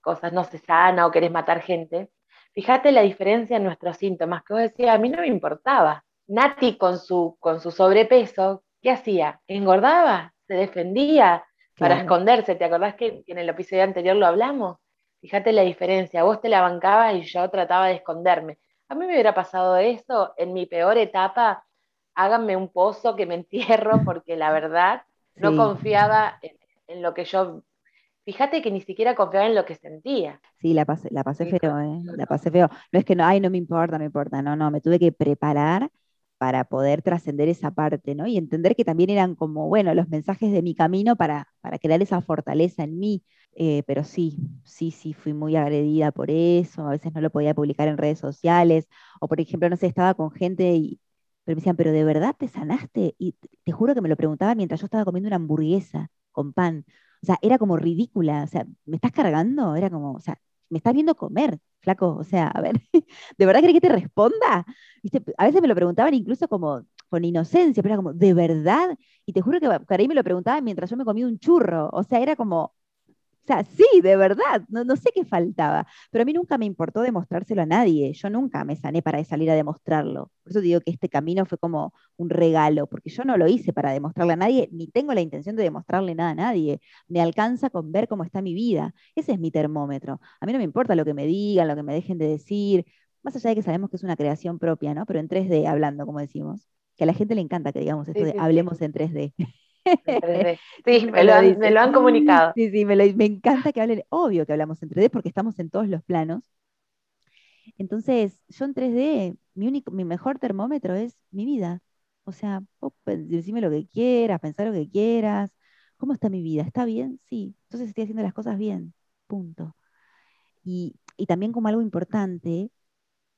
cosas no se sana o querés matar gente. Fíjate la diferencia en nuestros síntomas, que vos decías, a mí no me importaba. Nati con su, con su sobrepeso, ¿qué hacía? ¿Engordaba? ¿Se defendía para esconderse? ¿Te acordás que en el episodio anterior lo hablamos? Fíjate la diferencia, vos te la bancabas y yo trataba de esconderme. A mí me hubiera pasado eso en mi peor etapa, háganme un pozo que me entierro, porque la verdad no confiaba en, lo que yo. Fíjate que ni siquiera confiaba en lo que sentía. Sí, la pasé, la pasé feo, ¿eh? La pasé feo. No es que no, ay, no me importa, no me importa. No, no, me tuve que preparar para poder trascender esa parte, ¿no? Y entender que también eran como, bueno, los mensajes de mi camino para, para crear esa fortaleza en mí. Eh, pero sí, sí, sí, fui muy agredida por eso, a veces no lo podía publicar en redes sociales, o por ejemplo, no sé, estaba con gente y pero me decían, pero ¿de verdad te sanaste? Y te juro que me lo preguntaban mientras yo estaba comiendo una hamburguesa con pan. O sea, era como ridícula, o sea, ¿me estás cargando? Era como, o sea, me estás viendo comer, flaco, o sea, a ver, [LAUGHS] ¿de verdad querés que te responda? A veces me lo preguntaban incluso como con inocencia, pero era como, ¿de verdad? Y te juro que ahí me lo preguntaban mientras yo me comía un churro, o sea, era como, o sea, sí, de verdad, no, no, sé qué faltaba, pero a mí nunca me importó demostrárselo a nadie, yo nunca me sané para salir a demostrarlo. Por eso digo que este camino fue como un regalo, porque yo no lo hice para demostrarle a nadie, ni tengo la intención de demostrarle nada a nadie. Me alcanza con ver cómo está mi vida. Ese es mi termómetro. A mí no me importa lo que me digan, lo que me dejen de decir, más allá de que sabemos que es una creación propia, ¿no? Pero en 3D, hablando, como decimos, que a la gente le encanta que digamos esto de hablemos en 3D. [LAUGHS] Sí, me lo, han, me lo, han, comunicado. Sí, sí, me, me, encanta que hablen, obvio que hablamos en 3D porque estamos en todos los planos. Entonces, yo en 3D, mi, único, mi mejor termómetro es mi vida. O sea, vos decime lo que quieras, pensar lo que quieras. ¿Cómo está mi vida? ¿Está bien? Sí. Entonces estoy haciendo las cosas bien. Punto. Y, y también como algo importante,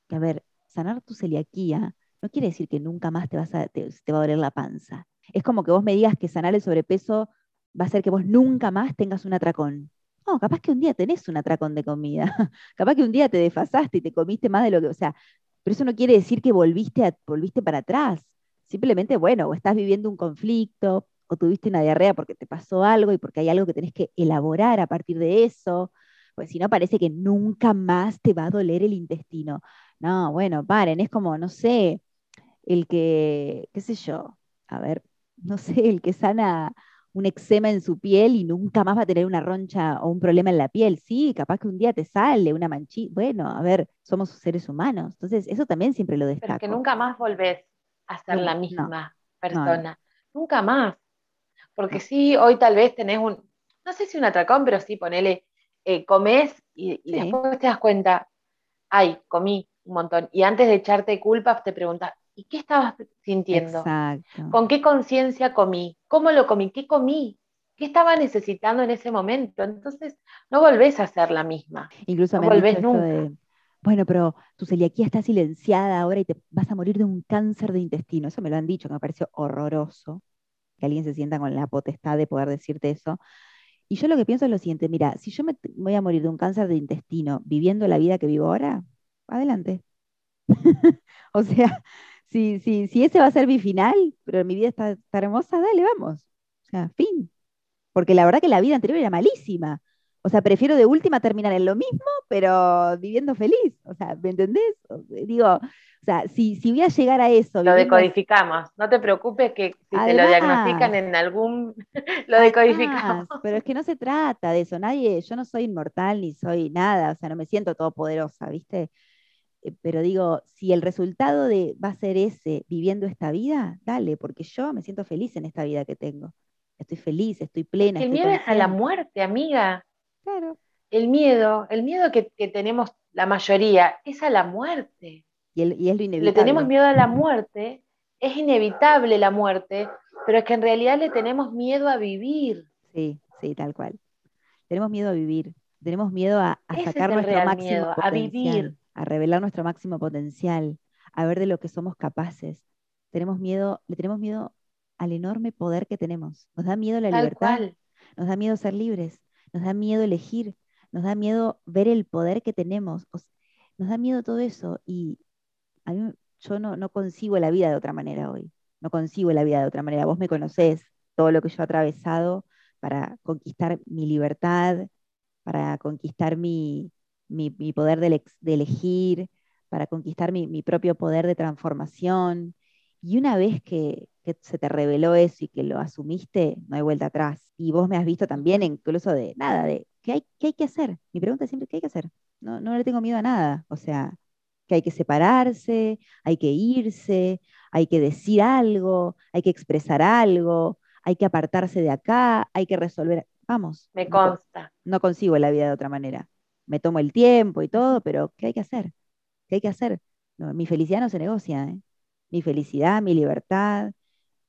que a ver, sanar tu celiaquía no quiere decir que nunca más te, vas a, te, te va a doler la panza es como que vos me digas que sanar el sobrepeso va a ser que vos nunca más tengas un atracón. No, capaz que un día tenés un atracón de comida. [LAUGHS] capaz que un día te desfasaste y te comiste más de lo que, o sea, pero eso no quiere decir que volviste, a, volviste para atrás. Simplemente, bueno, o estás viviendo un conflicto, o tuviste una diarrea porque te pasó algo y porque hay algo que tenés que elaborar a partir de eso. Pues si no, parece que nunca más te va a doler el intestino. No, bueno, paren, es como, no sé, el que, qué sé yo, a ver, no sé, el que sana un eczema en su piel y nunca más va a tener una roncha o un problema en la piel. Sí, capaz que un día te sale una manchita. Bueno, a ver, somos seres humanos. Entonces, eso también siempre lo destaco. Pero que nunca más volvés a ser la misma persona. nunca más. Porque sí, hoy tal vez tenés un, no sé si un atracón, pero sí, ponele, eh, comes y, después te das cuenta, ay, comí un montón. Y antes de echarte culpas te preguntas, ¿Y qué estabas sintiendo? Exacto. ¿Con qué conciencia comí? ¿Cómo lo comí? ¿Qué comí? ¿Qué estaba necesitando en ese momento? Entonces, no volvés a ser la misma. Incluso no volvés nunca. De, bueno, pero tu celiaquía está silenciada ahora y te vas a morir de un cáncer de intestino. Eso me lo han dicho, que me pareció horroroso que alguien se sienta con la potestad de poder decirte eso. Y yo lo que pienso es lo siguiente, mira, si yo me voy a morir de un cáncer de intestino viviendo la vida que vivo ahora, adelante. [LAUGHS] o sea, si, si, si ese va a ser mi final, pero mi vida está, hermosa, dale, vamos. O sea, fin. Porque la verdad que la vida anterior era malísima. O sea, prefiero de última terminar en lo mismo, pero viviendo feliz. O sea, ¿me entendés? Digo, o sea, si, si voy a llegar a eso. Lo decodificamos. No te preocupes que si te lo diagnostican en algún. [LAUGHS] lo decodificamos. Pero es que no se trata de eso. Nadie, yo no soy inmortal ni soy nada. O sea, no me siento todopoderosa, ¿viste? Eh, pero digo, si el resultado de va a ser ese viviendo esta vida, dale, porque yo me siento feliz en esta vida que tengo. Estoy feliz, estoy plena. El miedo es a la muerte, amiga. Claro. El miedo, el miedo que, tenemos la mayoría es a la muerte. Y, es lo inevitable. Le tenemos miedo a la muerte, es inevitable la muerte, pero es que en realidad le tenemos miedo a vivir. Sí, sí, tal cual. Tenemos miedo a vivir, tenemos miedo a, sacar nuestro máximo miedo, a vivir a revelar nuestro máximo potencial, a ver de lo que somos capaces. Tenemos miedo, le tenemos miedo al enorme poder que tenemos. Nos da miedo la libertad, nos da miedo ser libres, nos da miedo elegir, nos da miedo ver el poder que tenemos, nos da miedo todo eso y a mí yo no, no concibo la vida de otra manera hoy, no concibo la vida de otra manera. Vos me conocés, todo lo que yo he atravesado para conquistar mi libertad, para conquistar mi, mi, poder de, elegir, para conquistar mi, propio poder de transformación. Y una vez que, se te reveló eso y que lo asumiste, no hay vuelta atrás. Y vos me has visto también incluso de nada, de ¿qué hay, qué hay que hacer? Mi pregunta es siempre, ¿qué hay que hacer? No, no le tengo miedo a nada. O sea, que hay que separarse, hay que irse, hay que decir algo, hay que expresar algo, hay que apartarse de acá, hay que resolver. Vamos. Me consta. no consigo la vida de otra manera me tomo el tiempo y todo, pero ¿qué hay que hacer? ¿Qué hay que hacer? mi felicidad no se negocia, ¿eh? mi felicidad, mi libertad,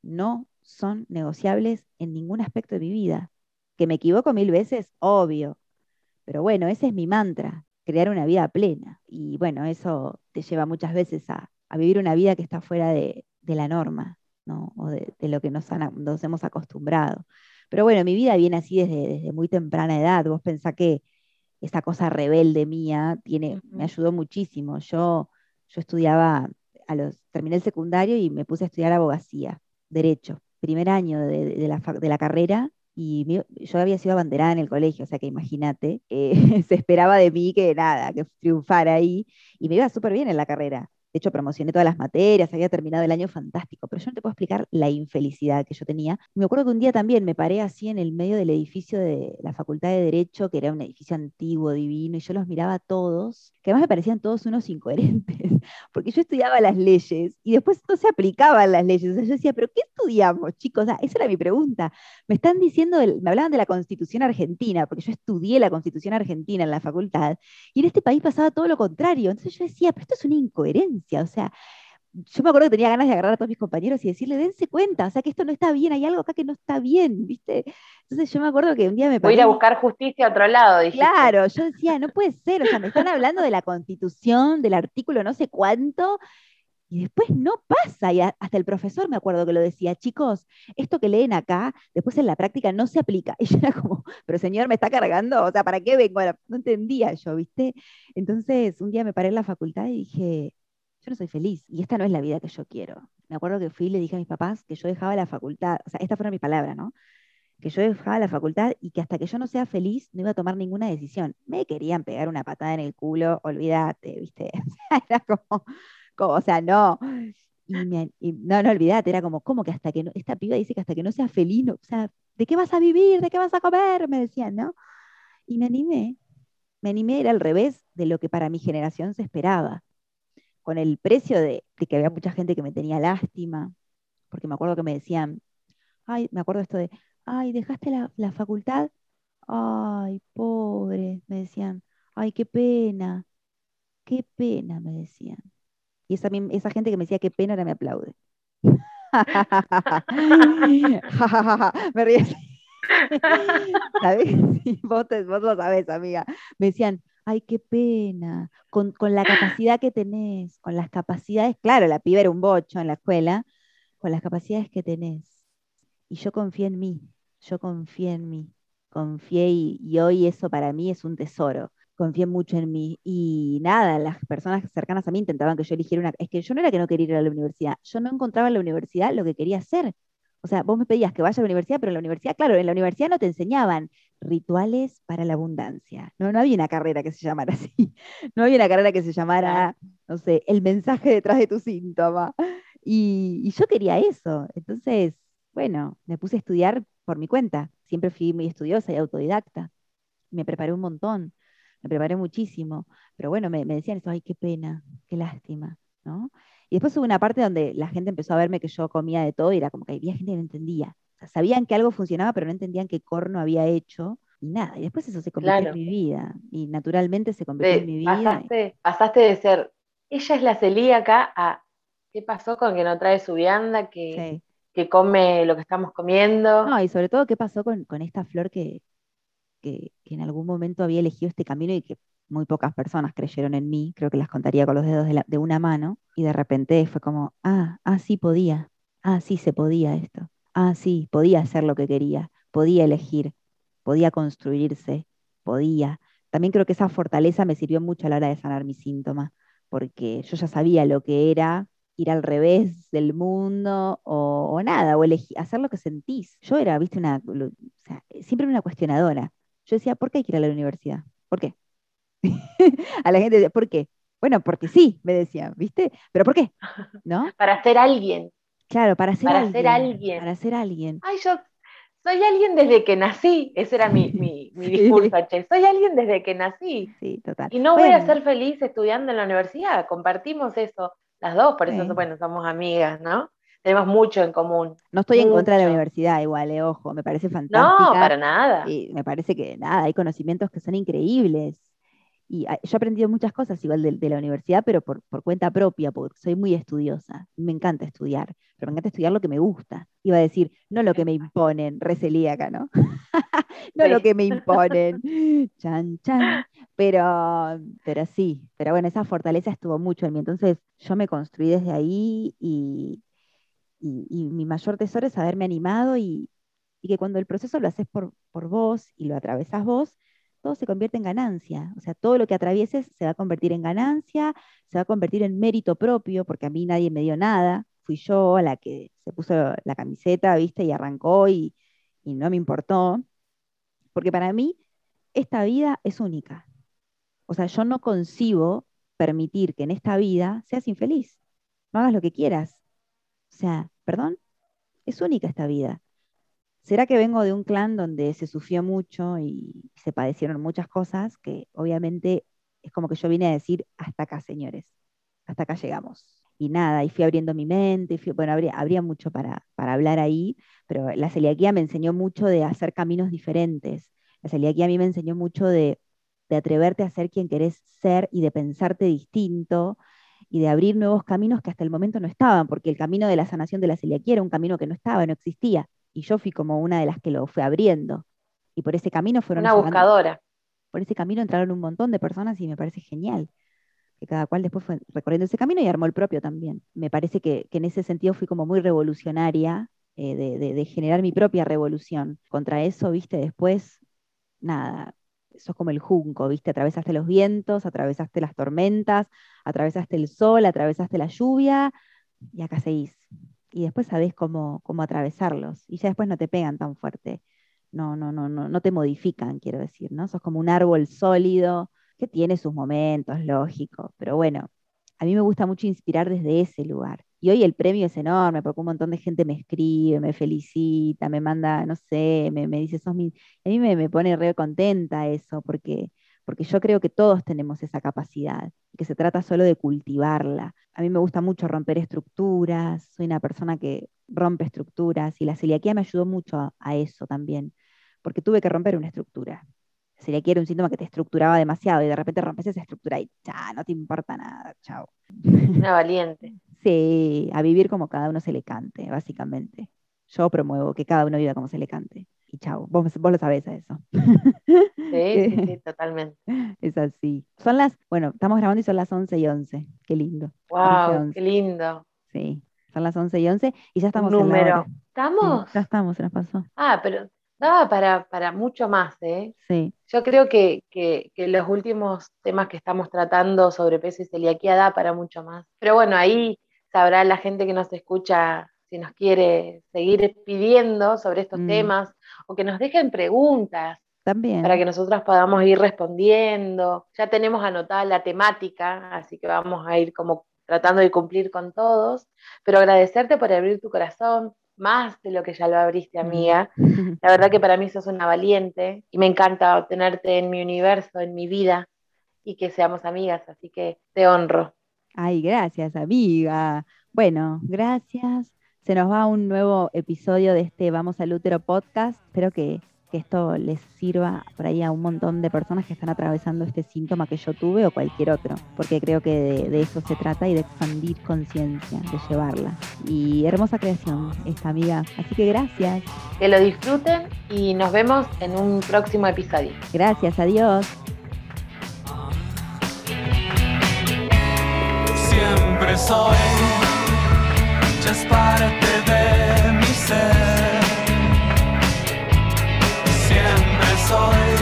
no son negociables en ningún aspecto de mi vida. Que me equivoco mil veces, obvio. Pero bueno, ese es mi mantra, crear una vida plena. Y bueno, eso te lleva muchas veces a, vivir una vida que está fuera de, la norma, ¿no? O de, lo que nos, nos, hemos acostumbrado. Pero bueno, mi vida viene así desde, desde muy temprana edad. Vos pensás que esa cosa rebelde mía tiene, me ayudó muchísimo. Yo, yo estudiaba, a los, terminé el secundario y me puse a estudiar abogacía, derecho, primer año de, la, de la, carrera. Y yo había sido abanderada en el colegio, o sea que imagínate, eh, [LAUGHS] se esperaba de mí que nada, que triunfara ahí, y me iba súper bien en la carrera. De hecho, promocioné todas las materias, había terminado el año fantástico, pero yo no te puedo explicar la infelicidad que yo tenía. Me acuerdo que un día también me paré así en el medio del edificio de la Facultad de Derecho, que era un edificio antiguo, divino, y yo los miraba a todos, que además me parecían todos unos incoherentes, [LAUGHS] porque yo estudiaba las leyes y después no se aplicaban las leyes. O yo decía, ¿pero qué estudiamos, chicos? esa era mi pregunta. Me están diciendo, me hablaban de la Constitución Argentina, porque yo estudié la Constitución Argentina en la facultad, y en este país pasaba todo lo contrario. Entonces yo decía, pero esto es una incoherencia o sea, yo me acuerdo que tenía ganas de agarrar a todos mis compañeros y decirle, dense cuenta, o sea, que esto no está bien, hay algo acá que no está bien, ¿viste? Entonces yo me acuerdo que un día me Voy a ir a buscar justicia a otro lado, dijiste. Claro, yo decía, no puede ser, o sea, me están hablando de la constitución, del artículo no sé cuánto, y después no pasa, y hasta el profesor me acuerdo que lo decía, chicos, esto que leen acá, después en la práctica no se aplica. [LAUGHS] Y yo era como, pero señor, me está cargando, o sea, ¿para qué vengo? No entendía yo, ¿viste? Entonces, un día me paré en la facultad y dije, yo no soy feliz y esta no es la vida que yo quiero. Me acuerdo que fui y le dije a mis papás que yo dejaba la facultad, o sea, esta fue mi palabra, ¿no? Que yo dejaba la facultad y que hasta que yo no sea feliz no iba a tomar ninguna decisión. Me querían pegar una patada en el culo, olvídate, ¿viste? [LAUGHS] Era como, como o sea, no. Y, no, no, olvídate, era como, ¿cómo que hasta que no, esta piba dice que hasta que no sea feliz, no, o sea, ¿de qué vas a vivir? ¿De qué vas a comer? Me decían, ¿no? Y me animé, me animé, era al revés de lo que para mi generación se esperaba con el precio de, que había mucha gente que me tenía lástima, porque me acuerdo que me decían, ay, me acuerdo esto de, ay, dejaste la, facultad, ay, pobre, me decían, ay, qué pena, qué pena, me decían. Y esa, esa gente que me decía qué pena ahora me aplaude. [LAUGHS] me ríes. [LAUGHS] ¿Sabes? [LAUGHS] vos, vos lo sabés, amiga. Me decían, ay, qué pena, con, la capacidad que tenés, con las capacidades, claro, la piba era un bocho en la escuela, con las capacidades que tenés. Y yo confié en mí, yo confié en mí, confié y, hoy eso para mí es un tesoro. Confié mucho en mí. Y nada, las personas cercanas a mí intentaban que yo eligiera una. Es que yo no era que no quería ir a la universidad, yo no encontraba en la universidad lo que quería hacer. O sea, vos me pedías que vaya a la universidad, pero en la universidad, claro, en la universidad no te enseñaban rituales para la abundancia. No, no había una carrera que se llamara [LAUGHS] así. No había una carrera que se llamara, no sé, el mensaje detrás de tu síntoma. Y, yo quería eso. Entonces, bueno, me puse a estudiar por mi cuenta. Siempre fui muy estudiosa y autodidacta. Me preparé un montón, me preparé muchísimo. Pero bueno, me, me decían eso, ay, qué pena, qué lástima, ¿no? Y después hubo una parte donde la gente empezó a verme que yo comía de todo y era como que había gente que no entendía. Sabían que algo funcionaba, pero no entendían qué corno había hecho y nada. Y después eso se convirtió en mi vida. Y naturalmente se convirtió en mi vida. Pasaste, pasaste, de ser, ella es la celíaca, a qué pasó con que no trae su vianda, que, que come lo que estamos comiendo. No, y sobre todo qué pasó con, esta flor que, que, que en algún momento había elegido este camino y que muy pocas personas creyeron en mí, creo que las contaría con los dedos de, una mano, y de repente fue como, ah, ah, sí podía, ah, sí se podía esto, ah, sí, podía hacer lo que quería, podía elegir, podía construirse, podía. También creo que esa fortaleza me sirvió mucho a la hora de sanar mi síntoma, porque yo ya sabía lo que era ir al revés del mundo o, nada, o elegir, hacer lo que sentís. Yo era, viste, una, siempre una cuestionadora. Yo decía, ¿por qué hay que ir a la universidad? ¿Por qué? [LAUGHS] a la gente, ¿por qué? Bueno, porque sí, me decían, ¿viste? ¿Pero por qué? ¿No? [LAUGHS] Para ser alguien. Claro, para ser, para alguien, ser alguien. Para ser alguien. Ay, yo soy alguien desde que nací. Ese era mi, mi, [LAUGHS] discurso, che. Soy alguien desde que nací. Sí, total. Y no voy a ser feliz estudiando en la universidad. Compartimos eso las dos, por eso, bueno, somos amigas, ¿no? Tenemos mucho en común. No estoy en contra de la universidad, igual, eh, ojo, me parece fantástica. No, para nada. Y me parece que nada, hay conocimientos que son increíbles y ah, yo he aprendido muchas cosas igual de, de la universidad, pero por, por, cuenta propia, porque soy muy estudiosa. Me encanta estudiar, pero me encanta estudiar lo que me gusta. Iba a decir, no lo que me imponen, recelíaca, ¿no? [LAUGHS] no lo que me [LAUGHS] imponen. chan, chan. Pero, pero sí, pero bueno, esa fortaleza estuvo mucho en mí. Entonces yo me construí desde ahí y, y, y mi mayor tesoro es haberme animado y, y que cuando el proceso lo haces por, por vos y lo atravesás vos, se convierte en ganancia. O sea, todo lo que atravieses se va a convertir en ganancia, se va a convertir en mérito propio, porque a mí nadie me dio nada. Fui yo la que se puso la camiseta, viste, y arrancó y, y no me importó. Porque para mí, esta vida es única. O sea, yo no concibo permitir que en esta vida seas infeliz. No hagas lo que quieras. O sea, perdón, es única esta vida. ¿Será que vengo de un clan donde se sufrió mucho y se padecieron muchas cosas? Que obviamente es como que yo vine a decir, hasta acá, señores, hasta acá llegamos. Y nada, y fui abriendo mi mente, fui, bueno, habría, mucho para, para, hablar ahí, pero la celiaquía me enseñó mucho de hacer caminos diferentes. La celiaquía a mí me enseñó mucho de, de atreverte a ser quien querés ser y de pensarte distinto y de abrir nuevos caminos que hasta el momento no estaban, porque el camino de la sanación de la celiaquía era un camino que no estaba, no existía y yo fui como una de las que lo fue abriendo. Y por ese camino fueron... Una llegando, buscadora. Por ese camino entraron un montón de personas y me parece genial. Que cada cual después fue recorriendo ese camino y armó el propio también. Me parece que, que en ese sentido fui como muy revolucionaria eh, de, de, de, generar mi propia revolución. Contra eso, viste, después, nada, sos como el junco, viste, atravesaste los vientos, atravesaste las tormentas, atravesaste el sol, atravesaste la lluvia y acá seguís y después sabés cómo, cómo atravesarlos y ya después no te pegan tan fuerte, no, no, no, no, no te modifican, quiero decir, ¿no? Sos como un árbol sólido que tiene sus momentos, lógico, pero bueno, a mí me gusta mucho inspirar desde ese lugar. Y hoy el premio es enorme porque un montón de gente me escribe, me felicita, me manda, no sé, me, me dice, sos mi... A mí me, me pone re contenta eso porque porque yo creo que todos tenemos esa capacidad que se trata solo de cultivarla. A mí me gusta mucho romper estructuras, soy una persona que rompe estructuras y la celiaquía me ayudó mucho a, a eso también, porque tuve que romper una estructura. La celiaquía era un síntoma que te estructuraba demasiado y de repente rompes esa estructura y ya, no te importa nada, chao. Una valiente. [LAUGHS] sí, a vivir como cada uno se le cante, básicamente. Yo promuevo que cada uno viva como se le cante y chao, vos, vos lo sabés a eso. Sí, sí, sí, [LAUGHS] totalmente. Es así. Son las, bueno, estamos grabando y son las 11 y 11. Qué lindo. Wow, 11, 11. qué lindo. Sí, son las 11 y 11 y ya estamos Número. en la hora. ¿Estamos? Sí, ya estamos, se nos pasó. Ah, pero daba para, para mucho más, ¿eh? Sí. Yo creo que, que, que, los últimos temas que estamos tratando sobre peso y celiaquía da para mucho más. Pero bueno, ahí sabrá la gente que nos escucha si nos quiere seguir pidiendo sobre estos mm. temas o que nos dejen preguntas. También. Para que nosotras podamos ir respondiendo. Ya tenemos anotada la temática, así que vamos a ir como tratando de cumplir con todos. Pero agradecerte por abrir tu corazón, más de lo que ya lo abriste, amiga. La verdad que para mí sos una valiente y me encanta tenerte en mi universo, en mi vida y que seamos amigas, así que te honro. Ay, gracias, amiga. Bueno, gracias. Se nos va un nuevo episodio de este Vamos al Útero podcast. Espero que, que, esto les sirva por ahí a un montón de personas que están atravesando este síntoma que yo tuve o cualquier otro, porque creo que de, de eso se trata y de expandir conciencia, de llevarla. Y hermosa creación esta amiga. Así que gracias. Que lo disfruten y nos vemos en un próximo episodio. Gracias, adiós. Siempre soy es parte de mi ser. Siempre soy.